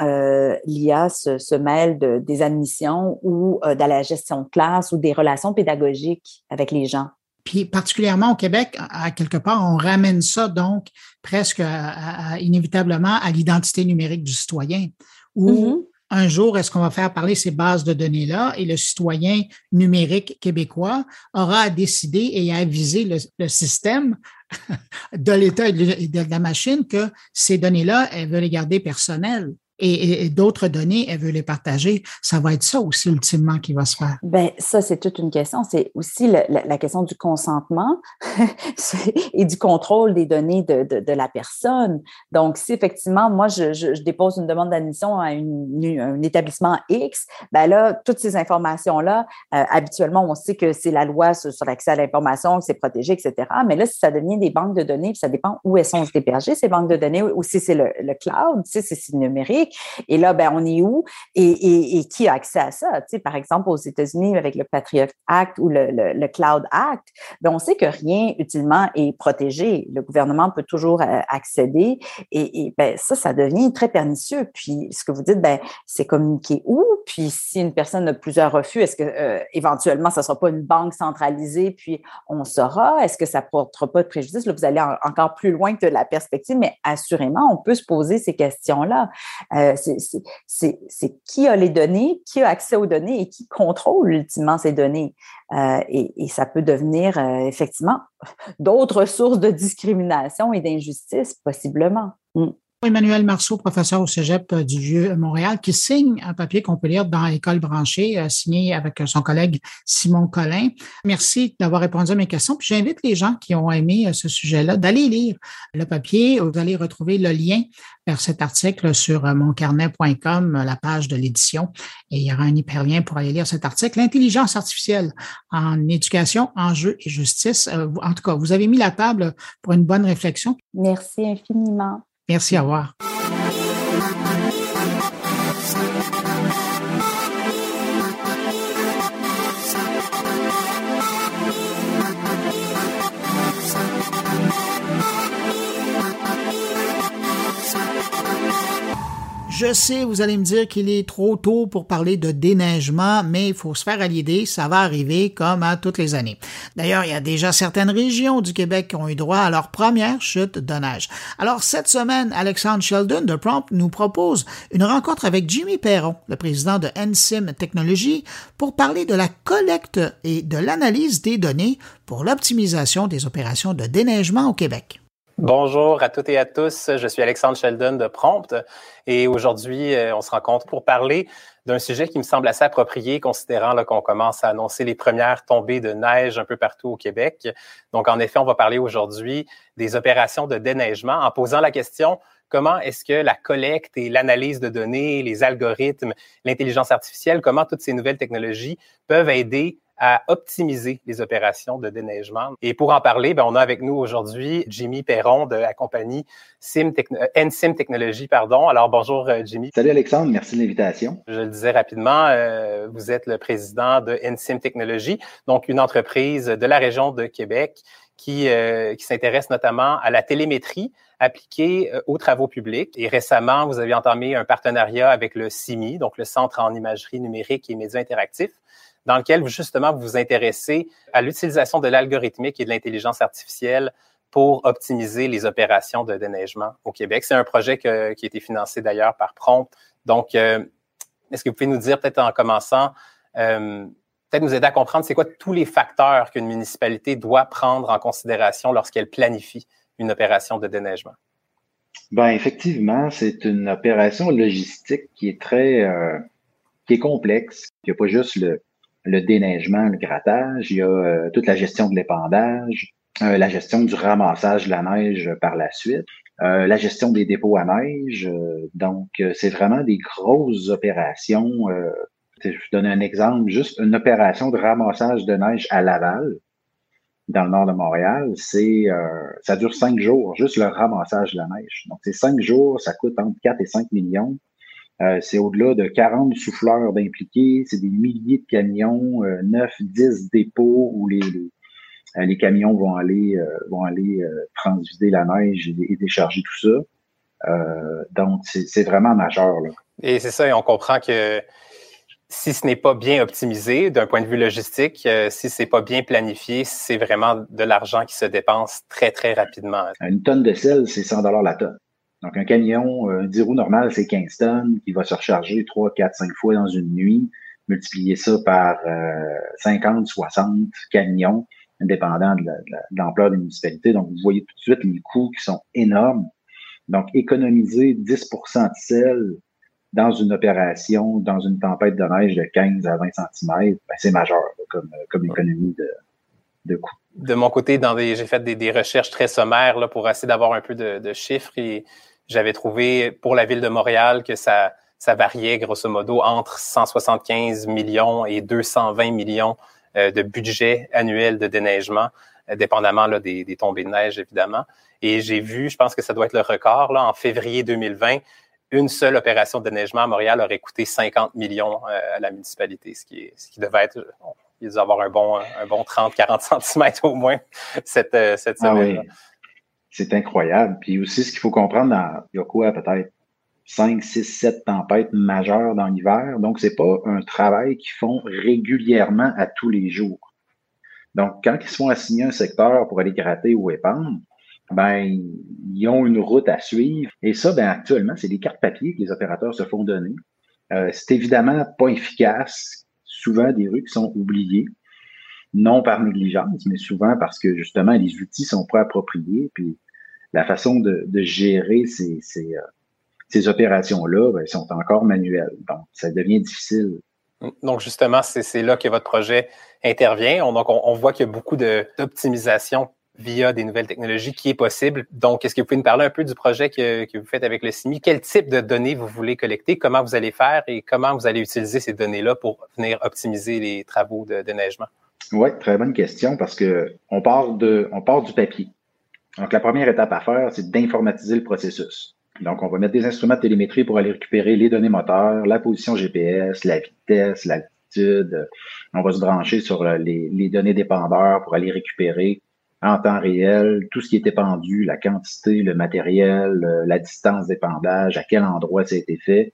l'IA se, se, mêle de, des admissions ou de la gestion de classe ou des relations pédagogiques avec les gens. Puis particulièrement au Québec, à, quelque part, on ramène ça donc presque inévitablement à l'identité numérique du citoyen, où mm-hmm. un jour, est-ce qu'on va faire parler ces bases de données-là et le citoyen numérique québécois aura à décider et à aviser le, système de l'État et de la machine que ces données-là, elle veut les garder personnelles et, d'autres données, elle veut les partager. Ça va être ça aussi ultimement qui va se faire. Ben ça, c'est toute une question. C'est aussi la, question du consentement et du contrôle des données de, de, la personne. Donc, si effectivement, moi, je, je, dépose une demande d'admission à une, un établissement X, ben là, toutes ces informations-là, euh, habituellement, on sait que c'est la loi sur, l'accès à l'information, que c'est protégé, etc. Mais là, si ça devient des banques de données, puis ça dépend où elles sont hébergées, ces banques de données, ou si c'est le, le cloud, si c'est numérique, Et là, ben, on est où? Et, qui a accès à ça? Tu sais, par exemple, aux États-Unis, avec le Patriot Act ou le, Cloud Act, ben, on sait que rien utilement est protégé. Le gouvernement peut toujours euh, accéder et, et ben, ça, ça devient très pernicieux. Puis, ce que vous dites, ben, c'est communiquer où? Puis, si une personne a plusieurs refus, est-ce que euh, éventuellement, ça ne sera pas une banque centralisée, puis on saura? Est-ce que ça ne portera pas de préjudice? Là, vous allez encore plus loin que la perspective, mais assurément, on peut se poser ces questions-là. Euh, c'est qui a les données, qui a accès aux données et qui contrôle ultimement ces données. Euh, et, ça peut devenir euh, effectivement d'autres sources de discrimination et d'injustice, possiblement. Mm. Emmanuel Marceau, professeur au Cégep euh, du Vieux-Montréal, qui signe un papier qu'on peut lire dans l'école branchée, euh, signé avec son collègue Simon Collin. Merci d'avoir répondu à mes questions. Puis j'invite les gens qui ont aimé euh, ce sujet-là d'aller lire le papier. Vous allez retrouver le lien vers cet article sur moncarnet.com, la page de l'édition. Et il y aura un hyperlien pour aller lire cet article. L'intelligence artificielle en éducation, enjeux et justice. En tout cas, vous avez mis la table pour une bonne réflexion. Merci infiniment. Merci, au Je sais, vous allez me dire qu'il est trop tôt pour parler de déneigement, mais il faut se faire à l'idée, ça va arriver comme à toutes les années. D'ailleurs, il y a déjà certaines régions du Québec qui ont eu droit à leur première chute de neige. Alors, cette semaine, Alexandre Sheldon de Prompt nous propose une rencontre avec Jimmy Perron, le président de NSIM Technologies, pour parler de la collecte et de l'analyse des données pour l'optimisation des opérations de déneigement au Québec. Bonjour à toutes et à tous. Je suis Alexandre Sheldon de Prompt et aujourd'hui, euh, on se rencontre pour parler d'un sujet qui me semble assez approprié, considérant qu'on commence à annoncer les premières tombées de neige un peu partout au Québec. Donc, en effet, on va parler aujourd'hui des opérations de déneigement en posant la question comment est-ce que la collecte et l'analyse de données, les algorithmes, l'intelligence artificielle, comment toutes ces nouvelles technologies peuvent aider à optimiser les opérations de déneigement. Et pour en parler, ben, on a avec nous aujourd'hui Jimmy Perron de la compagnie Sim euh, NSIM Technologies. Pardon. Alors bonjour euh, Jimmy. Salut Alexandre, merci de l'invitation. Je le disais rapidement, euh, vous êtes le président de NSIM Technologies, donc une entreprise de la région de Québec qui, qui s'intéresse notamment à la télémétrie appliquée aux travaux publics. Et récemment, vous avez entamé un partenariat avec le CIMI, donc le Centre en imagerie numérique et médias interactifs, dans lequel justement vous vous intéressez à l'utilisation de l'algorithmique et de l'intelligence artificielle pour optimiser les opérations de déneigement au Québec. C'est un projet qui a été financé d'ailleurs par Prompt. Donc, euh, est-ce que vous pouvez nous dire, peut-être en commençant, euh, peut-être nous aider à comprendre c'est quoi tous les facteurs qu'une municipalité doit prendre en considération lorsqu'elle planifie une opération de déneigement? Ben effectivement, c'est une opération logistique qui est très euh, qui est complexe. Il n'y a pas juste le, le déneigement, le grattage, il y a euh, toute la gestion de l'épandage, euh, la gestion du ramassage de la neige par la suite, euh, la gestion des dépôts à neige. donc, c'est vraiment des grosses opérations. je vous donne un exemple, juste une opération de ramassage de neige à Laval, dans le nord de Montréal, c'est ça dure cinq jours, juste le ramassage de la neige. Donc, c'est cinq jours, ça coûte entre 4 et 5 millions. Euh, c'est au-delà de 40 souffleurs d'impliqués, c'est des milliers de camions, euh, 9, 10 dépôts où les, les, euh, camions vont aller euh, vont aller transvider la neige et, décharger tout ça. donc, c'est vraiment majeur. Là. Et c'est ça, et on comprend que si ce n'est pas bien optimisé d'un point de vue logistique, si c'est pas bien planifié, c'est vraiment de l'argent qui se dépense très, très rapidement. Une tonne de sel, c'est 100 la tonne. Donc, un camion, un 10 roues normal, c'est 15 tonnes, qui va se recharger 3, 4, 5 fois dans une nuit. Multiplier ça par 50, 60 camions, indépendant de l'ampleur des municipalités. Donc, vous voyez tout de suite les coûts qui sont énormes. Donc, économiser 10% de sel dans une opération, dans une tempête de neige de 15 à 20 cm, ben, c'est majeur comme, comme économie de, de mon côté, dans j'ai fait des, recherches très sommaires pour essayer d'avoir un peu de, chiffres et j'avais trouvé pour la ville de Montréal que ça, variait grosso modo entre 175 millions et 220 millions euh, de budget annuel de déneigement, euh, dépendamment des, tombées de neige, évidemment. Et j'ai vu, je pense que ça doit être le record, en février 2020, une seule opération de déneigement à Montréal aurait coûté 50 millions à la municipalité, ce qui, est, ce qui devait être, il doit avoir un bon, un bon 30-40 cm au moins cette, cette ah semaine. Oui. C'est incroyable. Puis aussi, ce qu'il faut comprendre, dans, il y a quoi, peut-être 5, 6, 7 tempêtes majeures dans l'hiver. Donc, c'est pas un travail qu'ils font régulièrement à tous les jours. Donc, quand ils se font assigner un secteur pour aller gratter ou épandre, ben, ils ont une route à suivre. Et ça, ben, actuellement, c'est des cartes papier que les opérateurs se font donner. Euh, c'est évidemment pas efficace. Souvent, des rues qui sont oubliées. Non par négligence, mais souvent parce que, justement, les outils sont pas appropriés. Puis, la façon de, gérer euh, ces opérations-là ben, sont encore manuelles. Donc, ça devient difficile. Donc, justement, c'est là que votre projet intervient. On, donc, on, voit qu'il y a beaucoup d'optimisation via des nouvelles technologies qui est possible. Donc, est-ce que vous pouvez nous parler un peu du projet que, que, vous faites avec le CIMI? Quel type de données vous voulez collecter? Comment vous allez faire et comment vous allez utiliser ces données-là pour venir optimiser les travaux de déneigement? Oui, très bonne question parce que on part, de, on part du papier. Donc, la première étape à faire, c'est d'informatiser le processus. Donc, on va mettre des instruments de télémétrie pour aller récupérer les données moteurs, la position GPS, la vitesse, l'altitude. On va se brancher sur les, données dépendeurs pour aller récupérer en temps réel tout ce qui est épandu, la quantité, le matériel, la distance d'épandage, à quel endroit ça a été fait.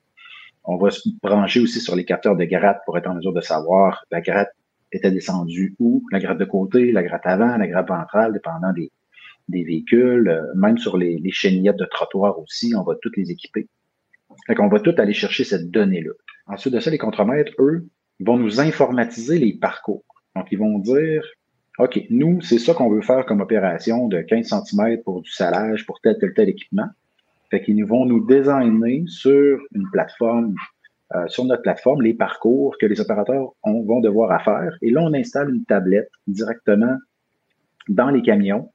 On va se brancher aussi sur les capteurs de gratte pour être en mesure de savoir la gratte était descendue où, la gratte de côté, la gratte avant, la gratte ventrale, dépendant des, des véhicules, euh, même sur les, les chenillettes de trottoir aussi, on va toutes les équiper. Fait qu'on va tout aller chercher cette donnée-là. Ensuite de ça, les contremaîtres, eux, vont nous informatiser les parcours. Donc, ils vont dire, OK, nous, c'est ça qu'on veut faire comme opération de 15 cm pour du salage, pour tel, tel, tel équipement. Fait qu'ils vont nous designer sur une plateforme, euh, sur notre plateforme, les parcours que les opérateurs vont devoir faire. Et là, on installe une tablette directement dans les camions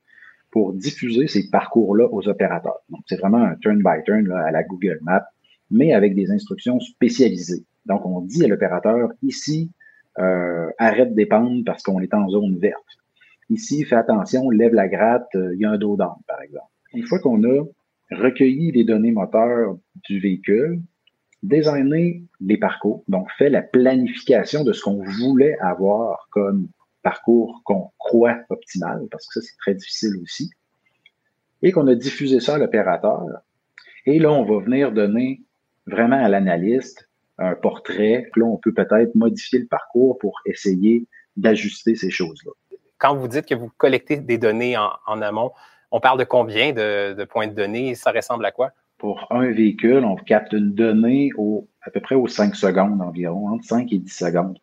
pour diffuser ces parcours-là aux opérateurs. Donc, c'est vraiment un turn-by-turn à la Google Maps, mais avec des instructions spécialisées. Donc, on dit à l'opérateur, ici, euh, arrête d'épandre parce qu'on est en zone verte. Ici, fais attention, lève la gratte, euh, il y a un dos d'âme, par exemple. Une fois qu'on a recueilli les données moteurs du véhicule, designé les parcours, donc fait la planification de ce qu'on voulait avoir comme parcours qu'on croit optimal, parce que ça, c'est très difficile aussi, et qu'on a diffusé ça à l'opérateur. Et là, on va venir donner vraiment à l'analyste un portrait. Là, on peut peut-être modifier le parcours pour essayer d'ajuster ces choses-là. Quand vous dites que vous collectez des données en, amont, on parle de combien de, points de données? Ça ressemble à quoi? Pour un véhicule, on capte une donnée au, à peu près aux 5 secondes environ, entre 5 et 10 secondes.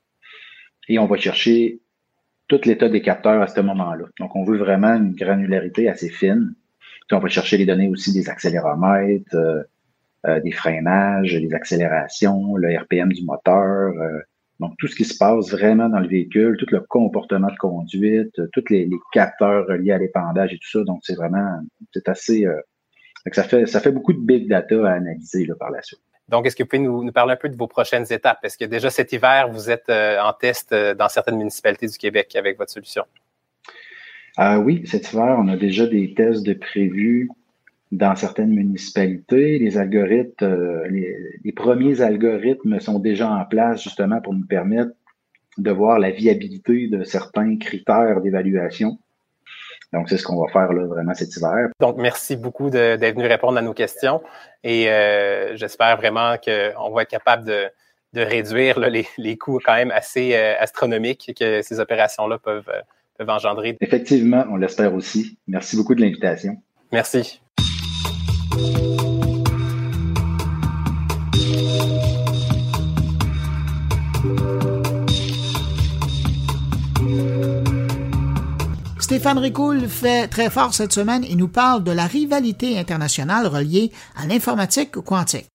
Et on va chercher tout l'état des capteurs à ce moment-là. Donc, on veut vraiment une granularité assez fine. Puis on va chercher les données aussi des accéléromètres, euh, euh, des freinages, des accélérations, le RPM du moteur. Euh, donc, tout ce qui se passe vraiment dans le véhicule, tout le comportement de conduite, tous les, capteurs reliés à l'épandage et tout ça. Donc, c'est vraiment, c'est assez, ça fait, ça fait beaucoup de big data à analyser là, par la suite. Donc, est-ce que vous pouvez nous, parler un peu de vos prochaines étapes? Est-ce que déjà cet hiver, vous êtes euh, en test euh, dans certaines municipalités du Québec avec votre solution? Euh, oui, cet hiver, on a déjà des tests de prévus dans certaines municipalités. Les algorithmes, les, premiers algorithmes sont déjà en place justement pour nous permettre de voir la viabilité de certains critères d'évaluation. Donc, c'est ce qu'on va faire là, vraiment cet hiver. Donc, merci beaucoup d'être venu répondre à nos questions et euh, j'espère vraiment qu'on va être capable de, réduire les, coûts quand même assez euh, astronomiques que ces opérations-là peuvent, euh, peuvent engendrer. Effectivement, on l'espère aussi. Merci beaucoup de l'invitation. Merci. Stéphane Ricoul fait très fort cette semaine et nous parle de la rivalité internationale reliée à l'informatique quantique.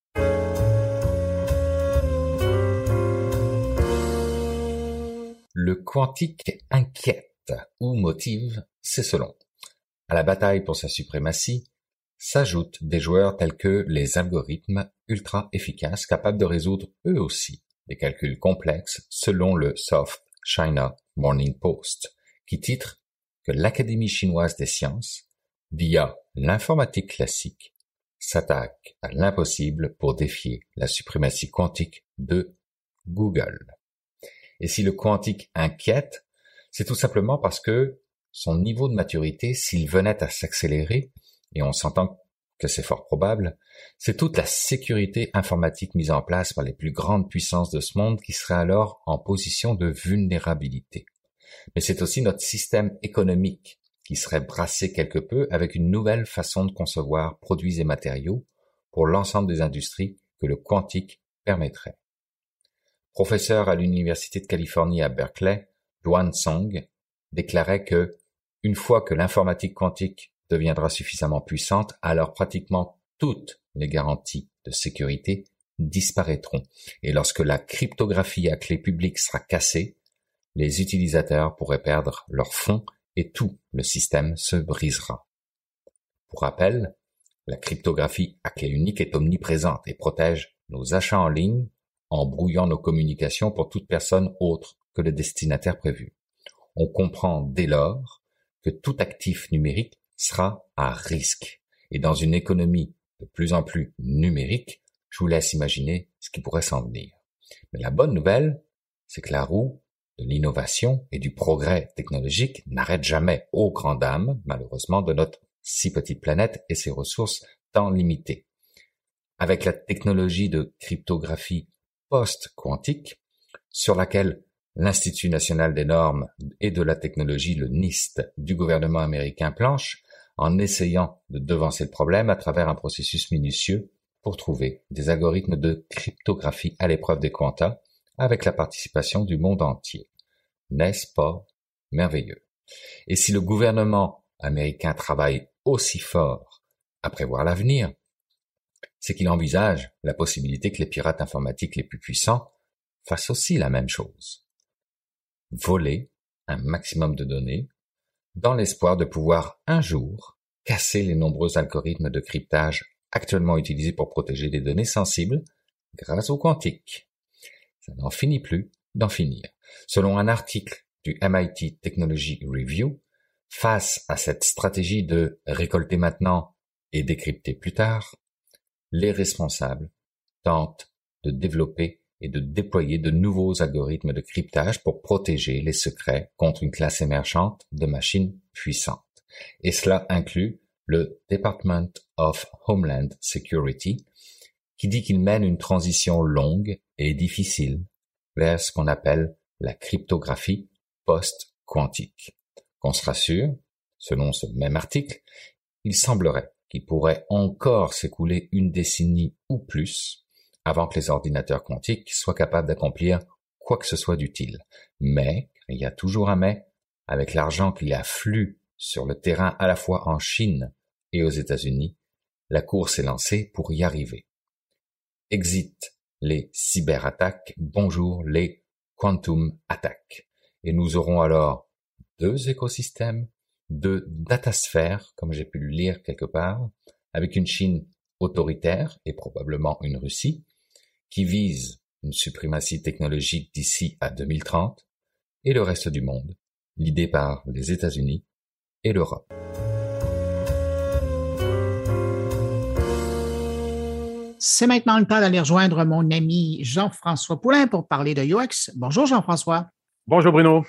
Le quantique inquiète ou motive, c'est selon. À la bataille pour sa suprématie s'ajoutent des joueurs tels que les algorithmes ultra efficaces capables de résoudre eux aussi des calculs complexes selon le South China Morning Post, qui titre l'Académie chinoise des sciences, via l'informatique classique, s'attaque à l'impossible pour défier la suprématie quantique de Google. Et si le quantique inquiète, c'est tout simplement parce que son niveau de maturité, s'il venait à s'accélérer, et on s'entend que c'est fort probable, c'est toute la sécurité informatique mise en place par les plus grandes puissances de ce monde qui serait alors en position de vulnérabilité. Mais c'est aussi notre système économique qui serait brassé quelque peu avec une nouvelle façon de concevoir produits et matériaux pour l'ensemble des industries que le quantique permettrait. Professeur à l'Université de Californie à Berkeley, Duan Song déclarait que une fois que l'informatique quantique deviendra suffisamment puissante, alors pratiquement toutes les garanties de sécurité disparaîtront. Et lorsque la cryptographie à clé publique sera cassée, les utilisateurs pourraient perdre leurs fonds et tout le système se brisera. Pour rappel, la cryptographie à clé unique est omniprésente et protège nos achats en ligne en brouillant nos communications pour toute personne autre que le destinataire prévu. On comprend dès lors que tout actif numérique sera à risque. Et dans une économie de plus en plus numérique, je vous laisse imaginer ce qui pourrait s'en venir. Mais la bonne nouvelle, c'est que la roue de l'innovation et du progrès technologique n'arrête jamais aux grandes dames, malheureusement, de notre si petite planète et ses ressources tant limitées. Avec la technologie de cryptographie post-quantique, sur laquelle l'Institut national des normes et de la technologie, le NIST, du gouvernement américain planche, en essayant de devancer le problème à travers un processus minutieux pour trouver des algorithmes de cryptographie à l'épreuve des quantas avec la participation du monde entier. N'est-ce pas merveilleux? Et si le gouvernement américain travaille aussi fort à prévoir l'avenir, c'est qu'il envisage la possibilité que les pirates informatiques les plus puissants fassent aussi la même chose. Voler un maximum de données dans l'espoir de pouvoir un jour casser les nombreux algorithmes de cryptage actuellement utilisés pour protéger des données sensibles grâce au quantique. Ça n'en finit plus d'en finir. Selon un article du MIT Technology Review, face à cette stratégie de récolter maintenant et décrypter plus tard, les responsables tentent de développer et de déployer de nouveaux algorithmes de cryptage pour protéger les secrets contre une classe émergente de machines puissantes. Et cela inclut le Department of Homeland Security, qui dit qu'il mène une transition longue et difficile vers ce qu'on appelle la cryptographie post-quantique. Qu'on se rassure, selon ce même article, il semblerait qu'il pourrait encore s'écouler une décennie ou plus avant que les ordinateurs quantiques soient capables d'accomplir quoi que ce soit d'utile. Mais, il y a toujours un mais, avec l'argent qui afflue sur le terrain à la fois en Chine et aux États-Unis, la course est lancée pour y arriver. Exit les cyberattaques, bonjour les quantum attaques. Et nous aurons alors deux écosystèmes, deux datasphères, comme j'ai pu le lire quelque part, avec une Chine autoritaire et probablement une Russie, qui vise une suprématie technologique d'ici à 2030, et le reste du monde, l'idée par les États-Unis et l'Europe. C'est maintenant le temps d'aller rejoindre mon ami Jean-François Poulain pour parler de UX. Bonjour Jean-François. Bonjour Bruno.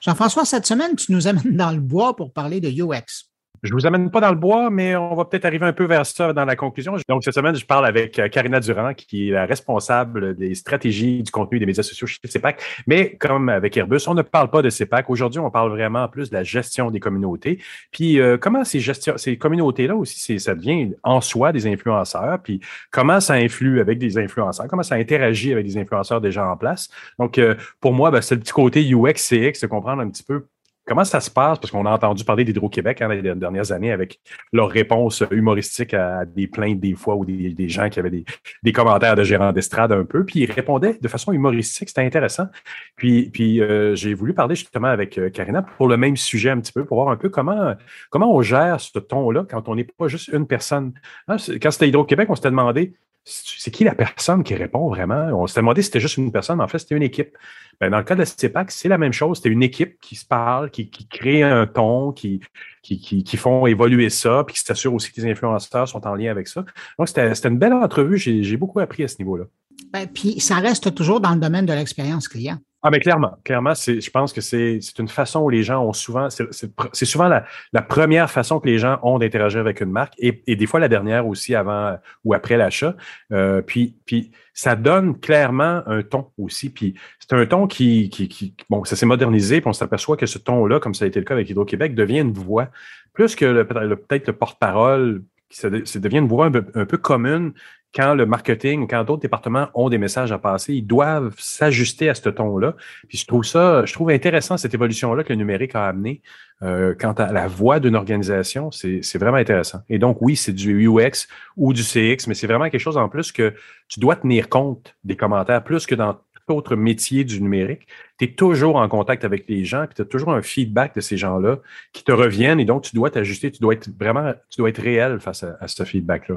Jean-François, cette semaine, tu nous amènes dans le bois pour parler de UX. Je vous amène pas dans le bois, mais on va peut-être arriver un peu vers ça dans la conclusion. Donc, cette semaine, je parle avec euh, Karina Durand, qui est la responsable des stratégies du contenu des médias sociaux chez CEPAC. Mais comme avec Airbus, on ne parle pas de CEPAC. Aujourd'hui, on parle vraiment plus de la gestion des communautés. Puis, euh, comment ces, gestion, ces communautés-là aussi, ça devient en soi des influenceurs. Puis, comment ça influe avec des influenceurs? Comment ça interagit avec des influenceurs déjà en place? Donc, euh, pour moi, ben, c'est le petit côté UX, CX, de comprendre un petit peu Comment ça se passe? Parce qu'on a entendu parler d'Hydro-Québec hein, les dernières années avec leurs réponses humoristiques à des plaintes des fois ou des, gens qui avaient des, commentaires de gérants d'estrade un peu. Puis ils répondaient de façon humoristique. C'était intéressant. Puis, euh, j'ai voulu parler justement avec euh, Karina pour le même sujet un petit peu, pour voir un peu comment, comment on gère ce ton-là quand on n'est pas juste une personne. Hein, quand c'était Hydro-Québec, on s'était demandé c'est qui la personne qui répond vraiment? On s'était demandé si c'était juste une personne, mais en fait, c'était une équipe. Ben, dans le cas de la CEPAC, c'est la même chose. C'était une équipe qui se parle, qui, crée un ton, qui, qui, font évoluer ça, puis qui s'assure aussi que les influenceurs sont en lien avec ça. Donc, c'était une belle entrevue. J'ai beaucoup appris à ce niveau-là. Ben, puis ça reste toujours dans le domaine de l'expérience client. Ah, mais clairement, clairement, je pense que c'est une façon où les gens ont souvent, c'est souvent la, la, première façon que les gens ont d'interagir avec une marque et, et, des fois la dernière aussi avant ou après l'achat. Euh, puis, puis ça donne clairement un ton aussi. Puis c'est un ton qui, qui, qui bon, ça s'est modernisé, puis on s'aperçoit que ce ton-là, comme ça a été le cas avec Hydro-Québec, devient une voix plus que peut-être le porte-parole ça, devient une voix un peu commune quand le marketing, quand d'autres départements ont des messages à passer, ils doivent s'ajuster à ce ton-là. Puis je trouve ça, je trouve intéressant cette évolution-là que le numérique a amené euh, quant à la voix d'une organisation. C'est vraiment intéressant. Et donc, oui, c'est du UX ou du CX, mais c'est vraiment quelque chose en plus que tu dois tenir compte des commentaires plus que dans autre métier du numérique tu es toujours en contact avec les gens, puis tu as toujours un feedback de ces gens-là qui te reviennent et donc tu dois t'ajuster, tu dois être vraiment, tu dois être réel face à, ce feedback-là.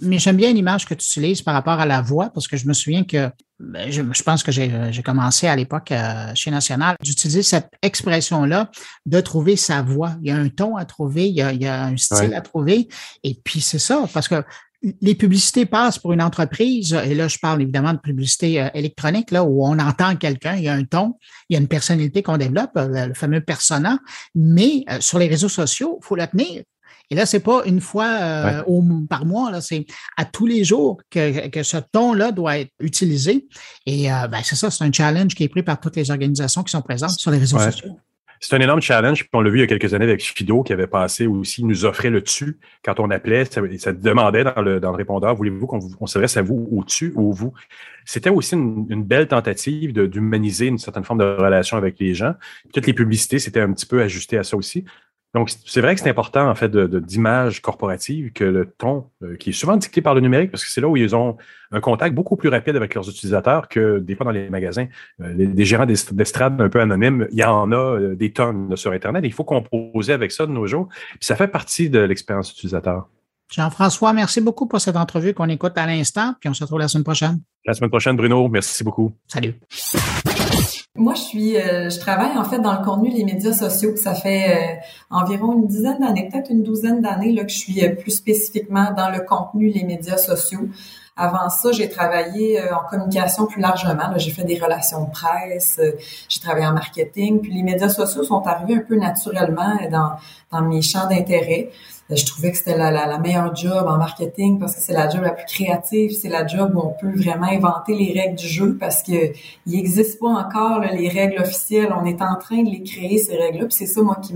Mais j'aime bien l'image que tu utilises par rapport à la voix parce que je me souviens que ben, je, pense que j'ai commencé à l'époque euh, chez National d'utiliser cette expression-là de trouver sa voix. Il y a un ton à trouver, il y a, un style à trouver. Et puis c'est ça, parce que les publicités passent pour une entreprise, et là, je parle évidemment de publicité euh, électronique, là, où on entend quelqu'un, il y a un ton, il y a une personnalité qu'on développe, euh, le fameux persona, mais euh, sur les réseaux sociaux, il faut le tenir. Et là, c'est pas une fois par mois, là, c'est à tous les jours que, que ce ton-là doit être utilisé. Et ben, c'est ça, c'est un challenge qui est pris par toutes les organisations qui sont présentes sur les réseaux sociaux. C'est un énorme challenge. Puis on l'a vu il y a quelques années avec Fido qui avait passé aussi, nous offrait le dessus quand on appelait. Ça, ça demandait dans le, dans le répondeur, voulez-vous qu'on s'adresse à vous au-dessus ou vous? C'était aussi une, belle tentative d'humaniser une certaine forme de relation avec les gens. toutes les publicités, c'était un petit peu ajusté à ça aussi. Donc, c'est vrai que c'est important, en fait, d'image de, corporative que le ton, euh, qui est souvent dicté par le numérique, parce que c'est là où ils ont un contact beaucoup plus rapide avec leurs utilisateurs que des fois dans les magasins. Euh, les, des gérants d'estrade un peu anonymes, il y en a euh, des tonnes sur Internet. il faut composer avec ça de nos jours. Puis ça fait partie de l'expérience utilisateur. Jean-François, merci beaucoup pour cette entrevue qu'on écoute à l'instant, puis on se retrouve la semaine prochaine. La semaine prochaine, Bruno. Merci beaucoup. Salut. Moi, je suis, euh, je travaille en fait dans le contenu des médias sociaux. Ça fait euh, environ une dizaine d'années, peut-être une douzaine d'années là que je suis euh, plus spécifiquement dans le contenu les médias sociaux. Avant ça, j'ai travaillé en communication plus largement. J'ai fait des relations de presse, j'ai travaillé en marketing. Puis les médias sociaux sont arrivés un peu naturellement dans, dans mes champs d'intérêt. Euh, je trouvais que c'était la, la, meilleure job en marketing parce que c'est la job la plus créative, c'est la job où on peut vraiment inventer les règles du jeu parce que il n'existe pas encore les règles officielles. On est en train de les créer ces règles-là. Puis c'est ça moi qui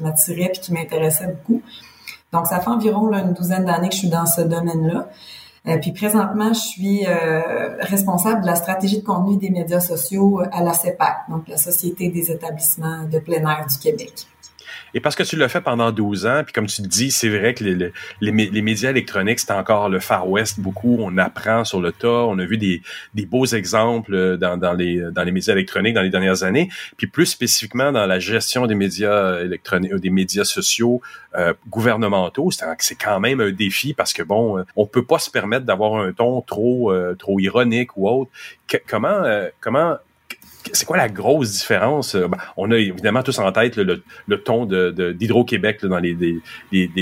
m'attirait puis qui m'intéressait beaucoup. Donc ça fait environ une douzaine d'années que je suis dans ce domaine-là. Euh, puis présentement, je suis euh, responsable de la stratégie de contenu des médias sociaux à la CEPAC, donc la Société des établissements de plein air du Québec. Et parce que tu l'as fait pendant 12 ans, puis comme tu le dis, c'est vrai que les, les, médias électroniques, c'est encore le Far West beaucoup. On apprend sur le tas. On a vu des, des beaux exemples euh, dans, dans, les, dans les médias électroniques dans les dernières années. Puis plus spécifiquement dans la gestion des médias électroniques, des médias sociaux euh, gouvernementaux, c'est quand même un défi parce que bon, on peut pas se permettre d'avoir un ton trop euh, trop ironique ou autre. comment comment c'est quoi la grosse différence? Euh, ben, on a évidemment tous en tête le, ton d'Hydro-Québec dans les,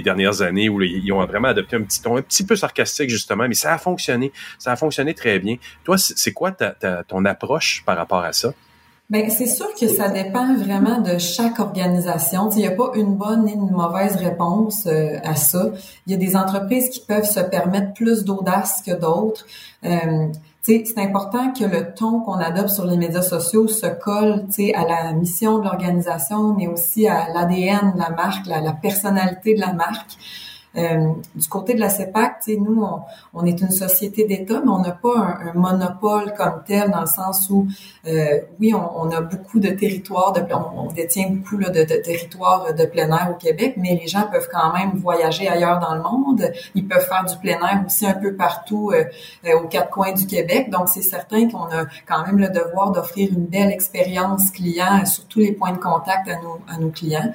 dernières années où ils ont vraiment adopté un petit ton un petit peu sarcastique justement, mais ça a fonctionné. Ça a fonctionné très bien. Toi, c'est quoi ton approche par rapport à ça? Ben, c'est sûr que ça dépend vraiment de chaque organisation. Il n'y a pas une bonne ni une mauvaise réponse euh, à ça. Il y a des entreprises qui peuvent se permettre plus d'audace que d'autres. Euh, c'est important que le ton qu'on adopte sur les médias sociaux se colle à la mission de l'organisation, mais aussi à l'ADN de la marque, la personnalité de la marque. Euh, du côté de la CEPAC, nous, on, est une société d'État, mais on n'a pas un, monopole comme tel dans le sens où, euh, oui, on, a beaucoup de territoires, de, on, détient beaucoup là, de, territoires de plein air au Québec, mais les gens peuvent quand même voyager ailleurs dans le monde. Ils peuvent faire du plein air aussi un peu partout euh, euh aux quatre coins du Québec. Donc, c'est certain qu'on a quand même le devoir d'offrir une belle expérience client sur tous les points de contact à à nos clients.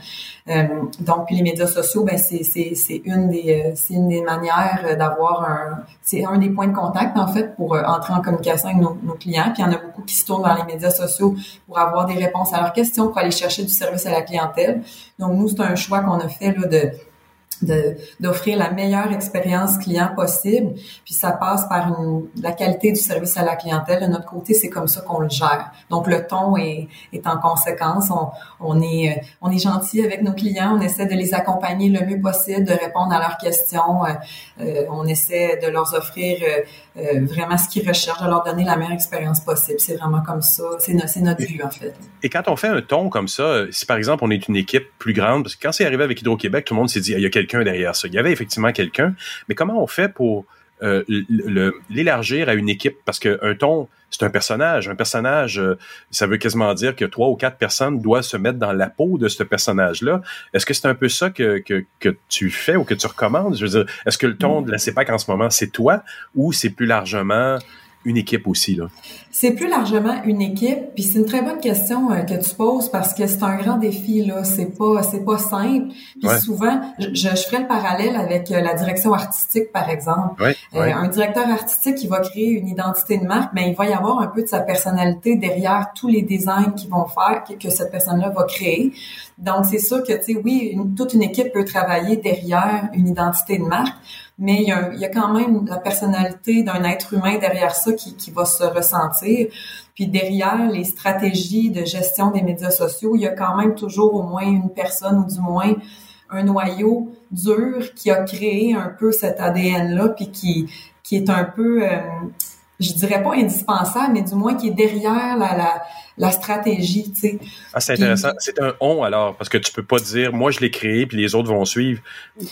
Euh, donc, les médias sociaux, ben c'est une des, c'est une des manières d'avoir un, c'est un des points de contact en fait pour entrer en communication avec nos, nos clients. Puis il y en a beaucoup qui se tournent vers les médias sociaux pour avoir des réponses à leurs questions, pour aller chercher du service à la clientèle. Donc nous, c'est un choix qu'on a fait là de d'offrir la meilleure expérience client possible. Puis ça passe par la qualité du service à la clientèle. De notre côté, c'est comme ça qu'on le gère. Donc le ton est, est en conséquence. On, on, est on est gentil avec nos clients. On essaie de les accompagner le mieux possible, de répondre à leurs questions. Euh, euh on essaie de leur offrir euh, euh, vraiment ce qu'ils recherchent, de leur donner la meilleure expérience possible. C'est vraiment comme ça. C'est no, notre but en fait. Et quand on fait un ton comme ça, si par exemple on est une équipe plus grande, parce que quand c'est arrivé avec Hydro-Québec, tout le monde s'est dit il y a quelqu'un derrière ça. Il y avait effectivement quelqu'un, mais comment on fait pour euh, l'élargir à une équipe? Parce qu'un ton, c'est un personnage. Un personnage, euh, ça veut quasiment dire que trois ou quatre personnes doivent se mettre dans la peau de ce personnage-là. Est-ce que c'est un peu ça que, que, que, tu fais ou que tu recommandes? Je veux dire, est-ce que le ton de la CEPAC en ce moment, c'est toi ou c'est plus largement une équipe aussi, là? C'est plus largement une équipe, puis c'est une très bonne question euh, que tu poses parce que c'est un grand défi là. C'est pas c'est pas simple. Puis souvent, je, je, ferai le parallèle avec euh, la direction artistique par exemple. Euh, un directeur artistique qui va créer une identité de marque, mais ben, il va y avoir un peu de sa personnalité derrière tous les designs qu'ils vont faire que, que cette personne-là va créer. Donc c'est sûr que tu sais oui, toute une équipe peut travailler derrière une identité de marque, mais il y a, il y a quand même la personnalité d'un être humain derrière ça qui, qui va se ressentir. Puis derrière les stratégies de gestion des médias sociaux, il y a quand même toujours au moins une personne ou du moins un noyau dur qui a créé un peu cet ADN-là, puis qui, qui est un peu, euh, je dirais pas indispensable, mais du moins qui est derrière la, la, la stratégie, tu sais. Ah, c'est intéressant. C'est un on alors, parce que tu peux pas dire, moi je l'ai créé, puis les autres vont suivre.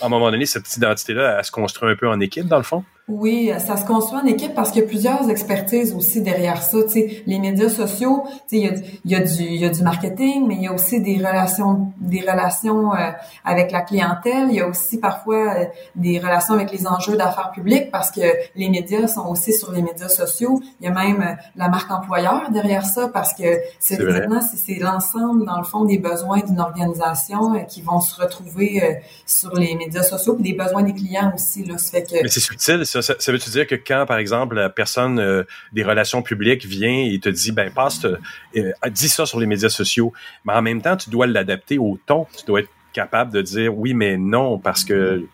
À un moment donné, cette identité-là, elle se construit un peu en équipe, dans le fond? Oui, ça se construit en équipe parce qu'il y a plusieurs expertises aussi derrière ça. Tu sais, les médias sociaux, tu sais, il y a, il y a du, il y a du marketing, mais il y a aussi des relations, des relations euh, avec la clientèle. Il y a aussi parfois euh, des relations avec les enjeux d'affaires publiques parce que les médias sont aussi sur les médias sociaux. Il y a même euh, la marque employeur derrière ça parce que c'est maintenant c'est l'ensemble dans le fond des besoins d'une organisation qui vont se retrouver sur les médias sociaux puis des besoins des clients aussi là. Ça fait que. Mais c'est subtil ça ça, veut-tu dire que quand, par exemple, la personne euh, des relations publiques vient et te dit, ben passe, euh, dis ça sur les médias sociaux, mais en même temps, tu dois l'adapter au ton. Tu dois être capable de dire oui, mais non, parce que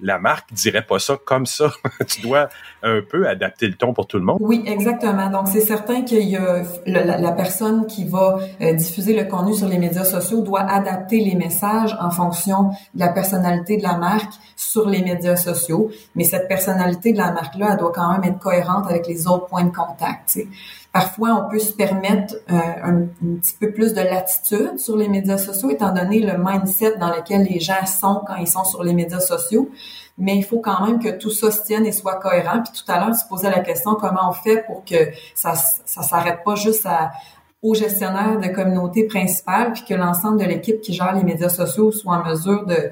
la marque dirait pas ça comme ça. tu dois un peu adapter le ton pour tout le monde. Oui, exactement. Donc, c'est certain a la, la, personne qui va euh, diffuser le contenu sur les médias sociaux doit adapter les messages en fonction de la personnalité de la marque sur les médias sociaux. Mais cette personnalité de la marque-là, elle doit quand même être cohérente avec les autres points de contact. Parfois, on peut se permettre euh, un, petit peu plus de latitude sur les médias sociaux, étant donné le mindset dans lequel les gens sont quand ils sont sur les médias sociaux. Mais il faut quand même que tout ça se tienne et soit cohérent. Puis tout à l'heure, tu posais la question comment on fait pour que ça ça s'arrête pas juste à au gestionnaire de communauté principale, puis que l'ensemble de l'équipe qui gère les médias sociaux soit en mesure de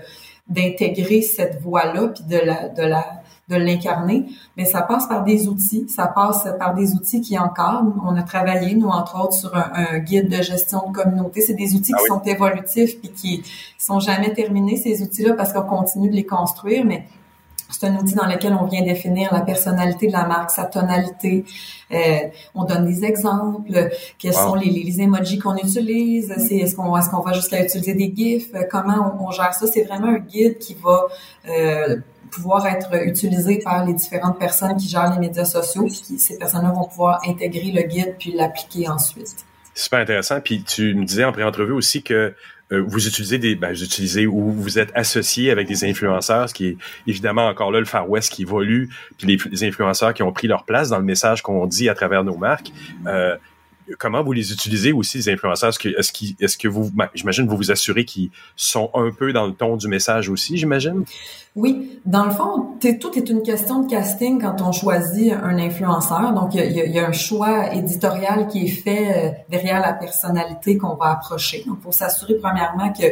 d'intégrer cette voie-là, puis de la de la de l'incarner, mais ça passe par des outils, ça passe par des outils qui encadrent. On a travaillé, nous, entre autres, sur un, un guide de gestion de communauté. C'est des outils ah qui sont évolutifs puis qui sont jamais terminés, ces outils-là, parce qu'on continue de les construire, mais c'est un outil dans lequel on vient définir la personnalité de la marque, sa tonalité. Euh, on donne des exemples. Quels sont les, les emojis qu'on utilise? C'est, est-ce qu'on est-ce qu'on va jusqu'à utiliser des gifs? Comment on, on gère ça? C'est vraiment un guide qui va euh, pouvoir être utilisé par les différentes personnes qui gèrent les médias sociaux. Puis ces personnes-là vont pouvoir intégrer le guide puis l'appliquer ensuite. Super intéressant. Puis tu me disais en pré-entrevue aussi que euh, vous utilisez des, ben, vous utilisez ou vous êtes associé avec des influenceurs, ce qui est évidemment encore là le Far West qui évolue, puis les, influenceurs qui ont pris leur place dans le message qu'on dit à travers nos marques. Euh, comment vous les utilisez aussi, les influenceurs? Est-ce que, est-ce, que vous, ben, j'imagine, vous vous assurez qu'ils sont un peu dans le ton du message aussi, j'imagine? Oui. Dans le fond, tout est une question de casting quand on choisit un influenceur. Donc, il y, a, un choix éditorial qui est fait euh, derrière la personnalité qu'on va approcher. Donc, pour s'assurer, premièrement, que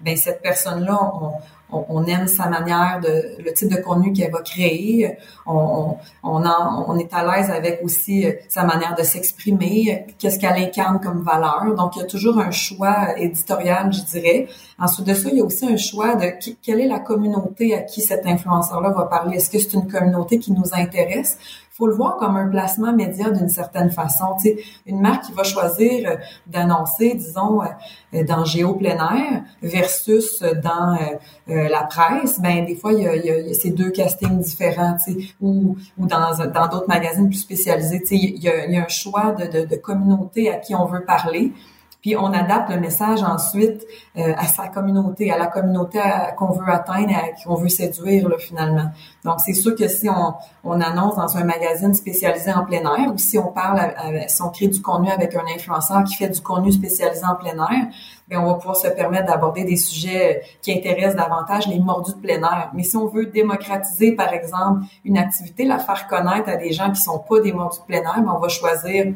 ben, cette personne-là, on, on, aime sa manière de le type de contenu qu'elle va créer. On, on, on est à l'aise avec aussi euh, sa manière de s'exprimer, qu'est-ce qu'elle incarne comme valeur. Donc, il y a toujours un choix éditorial, je dirais. Ensuite de ça, il y a aussi un choix de quelle est la communauté à qui cet influenceur-là va parler. Est-ce que c'est une communauté qui nous intéresse? Faut le voir comme un placement média d'une certaine façon. Tu sais, une marque qui va choisir euh, d'annoncer, disons, euh, dans Géo plein versus dans euh, la presse, ben des fois il y a, y a ces deux castings différents, tu sais, ou, ou dans dans d'autres magazines plus spécialisés. Tu sais, il y a, y a un choix de, de, de communauté à qui on veut parler. Puis on adapte le message ensuite euh, à sa communauté, à la communauté qu'on veut atteindre, à qu'on veut séduire là, finalement. Donc c'est sûr que si on, on, annonce dans un magazine spécialisé en plein air, ou si on parle, si on crée du contenu avec un influenceur qui fait du contenu spécialisé en plein air, bien, on va pouvoir se permettre d'aborder des sujets qui intéressent davantage les mordus de plein air. Mais si on veut démocratiser, par exemple, une activité, la faire connaître à des gens qui sont pas des mordus de plein air, bien, on va choisir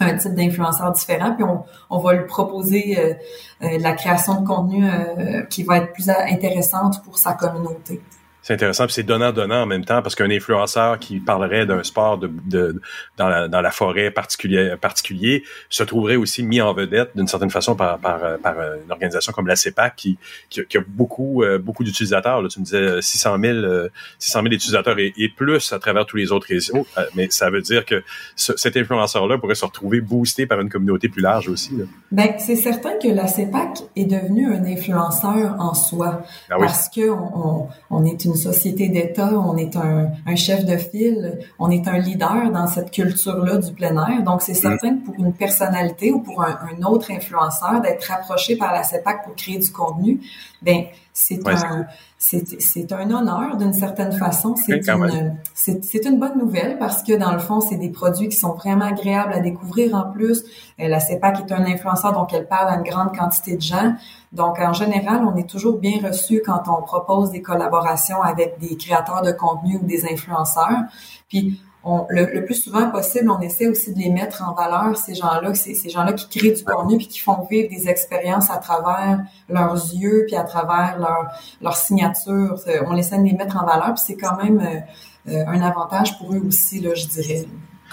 un type d'influenceur différent, puis on, on va lui proposer euh, euh, la création de contenu euh, qui va être plus intéressante pour sa communauté. C'est intéressant, puis c'est donnant-donnant en même temps, parce qu'un influenceur qui parlerait d'un sport de, de, dans, la, dans la forêt particulier, particulier se trouverait aussi mis en vedette d'une certaine façon par, par, par une organisation comme la CEPAC qui, qui, qui a beaucoup, euh, beaucoup d'utilisateurs. Tu me disais 600 000, 600 000 utilisateurs et, et, plus à travers tous les autres réseaux. Euh, mais ça veut dire que cet influenceur-là pourrait se retrouver boosté par une communauté plus large aussi. Là. Ben, c'est certain que la CEPAC est devenue un influenceur en soi. Ah oui. Parce que on, on est une société d'État, on est un, un, chef de file, on est un leader dans cette culture-là du plein air. Donc, c'est mm. certain que pour une personnalité ou pour un, un autre influenceur d'être approché par la CEPAC pour créer du contenu, ben c'est un c'est un honneur d'une certaine façon. C'est une c'est une bonne nouvelle parce que dans le fond, c'est des produits qui sont vraiment agréables à découvrir en plus. Euh, la CEPAC est un influenceur, donc elle parle à une grande quantité de gens. Donc en général, on est toujours bien reçu quand on propose des collaborations avec des créateurs de contenu ou des influenceurs. Puis le, plus souvent possible, on essaie aussi de les mettre en valeur, ces gens-là, ces, gens-là qui créent du contenu puis qui font vivre des expériences à travers leurs yeux puis à travers leur, leur signature. On essaie de les mettre en valeur puis c'est quand même euh, euh, un avantage pour eux aussi, là, je dirais.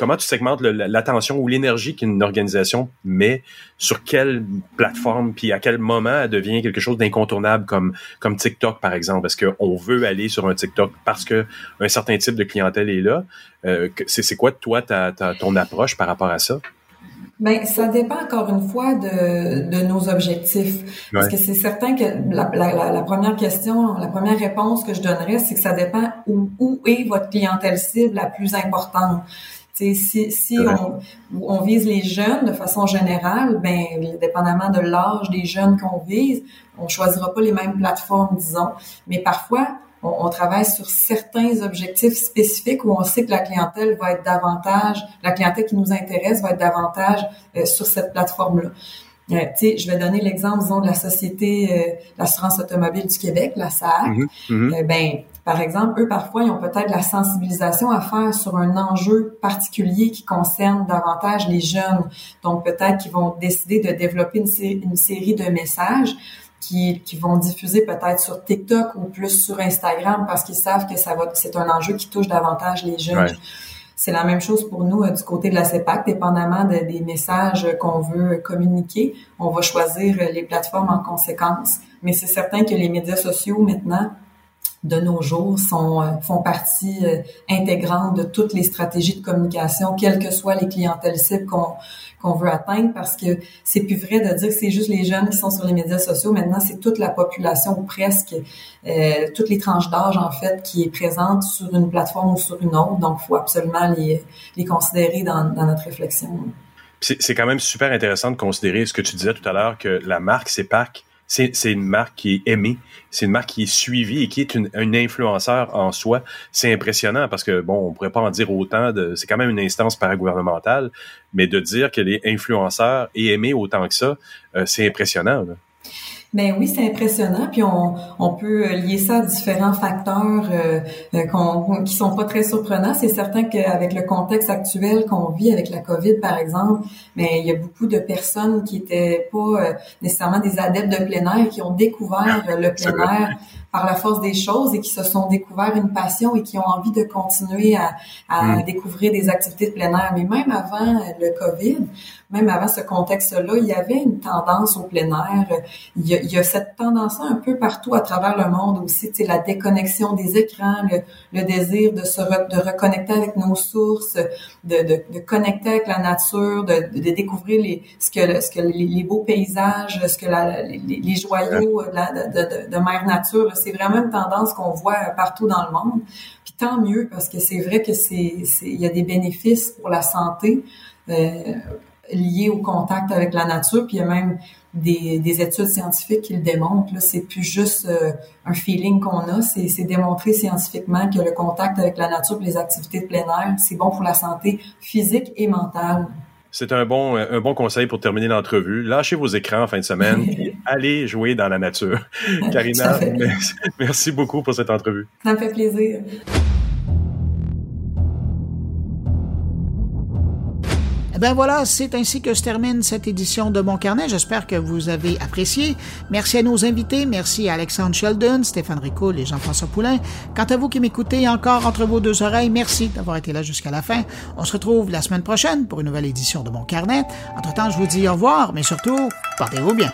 Comment tu segmentes l'attention ou l'énergie qu'une organisation met sur quelle plateforme, puis à quel moment elle devient quelque chose d'incontournable comme comme TikTok par exemple, parce qu'on veut aller sur un TikTok parce que un certain type de clientèle est là? Euh, c'est quoi toi ta, ta, ton approche par rapport à ça? Ben, ça dépend encore une fois de, de nos objectifs. Parce que c'est certain que la, la, la, première question, la première réponse que je donnerais, c'est que ça dépend où, où est votre clientèle cible la plus importante si, si on, on, vise les jeunes de façon générale, ben, dépendamment de l'âge des jeunes qu'on vise, on choisira pas les mêmes plateformes, disons. Mais parfois, on, on, travaille sur certains objectifs spécifiques où on sait que la clientèle va être davantage, la clientèle qui nous intéresse va être davantage euh, sur cette plateforme-là. Euh, je vais donner l'exemple, disons, de la Société euh, d'assurance automobile du Québec, la SAC. Mm-hmm. Mm-hmm. Euh, ben, par exemple, eux, parfois, ils ont peut-être la sensibilisation à faire sur un enjeu particulier qui concerne davantage les jeunes. Donc, peut-être qu'ils vont décider de développer une, une série de messages qui, qui, vont diffuser peut-être sur TikTok ou plus sur Instagram parce qu'ils savent que ça va, c'est un enjeu qui touche davantage les jeunes. C'est la même chose pour nous euh, du côté de la CEPAC, dépendamment des messages qu'on veut communiquer, on va choisir les plateformes en conséquence. Mais c'est certain que les médias sociaux maintenant de nos jours sont, euh, font partie euh, intégrante de toutes les stratégies de communication, quelles que soient les clientèles cibles qu'on veut atteindre, parce que c'est plus vrai de dire que c'est juste les jeunes qui sont sur les médias sociaux. Maintenant, c'est toute la population ou presque, euh, toutes les tranches d'âge en fait, qui est présente sur une plateforme ou sur une autre. Donc, faut absolument les, les considérer dans, dans notre réflexion. C'est quand même super intéressant de considérer ce que tu disais tout à l'heure que la marque CEPAC c'est une marque qui est aimée, c'est une marque qui est suivie et qui est une, un influenceur en soi. C'est impressionnant parce que, bon, on pourrait pas en dire autant, de c'est quand même une instance paragouvernementale, mais de dire qu'elle est influenceur et aimée autant que ça, euh, c'est impressionnant. Là. Ben oui, c'est impressionnant. Puis on, on peut lier ça à différents facteurs euh, euh qu'on, qui sont pas très surprenants. C'est certain qu'avec le contexte actuel qu'on vit avec la COVID, par exemple, mais il y a beaucoup de personnes qui étaient pas euh, nécessairement des adeptes de plein air, qui ont découvert le plein air par la force des choses et qui se sont découverts une passion et qui ont envie de continuer à, à mm. découvrir des activités de plein air. Mais même avant le COVID, même avant ce contexte-là, il y avait une tendance au plein air. Il y a, il y a cette tendance un peu partout à travers le monde aussi, tu sais, la déconnexion des écrans, le, désir de se de reconnecter avec nos sources, de, de, de connecter avec la nature, de, de, découvrir les, ce que, ce que les, beaux paysages, ce que la, les, les, joyaux de, la, de, de, mère nature. C'est vraiment une tendance qu'on voit partout dans le monde. Puis tant mieux parce que c'est vrai que c'est il y a des bénéfices pour la santé. Euh, liés au contact avec la nature, puis il y a même des, des études scientifiques qui le démontrent. Là, c'est plus juste euh, un feeling qu'on a, c'est démontré scientifiquement que le contact avec la nature et les activités de plein air, c'est bon pour la santé physique et mentale. C'est un bon, un bon conseil pour terminer l'entrevue. Lâchez vos écrans en fin de semaine et allez jouer dans la nature. Karina, merci beaucoup pour cette entrevue. Ça me fait plaisir. Ben voilà, c'est ainsi que se termine cette édition de Mon Carnet. J'espère que vous avez apprécié. Merci à nos invités. Merci à Alexandre Sheldon, Stéphane Ricoul et Jean-François Poulain. Quant à vous qui m'écoutez encore entre vos deux oreilles, merci d'avoir été là jusqu'à la fin. On se retrouve la semaine prochaine pour une nouvelle édition de Mon Carnet. Entre-temps, je vous dis au revoir, mais surtout, portez-vous bien.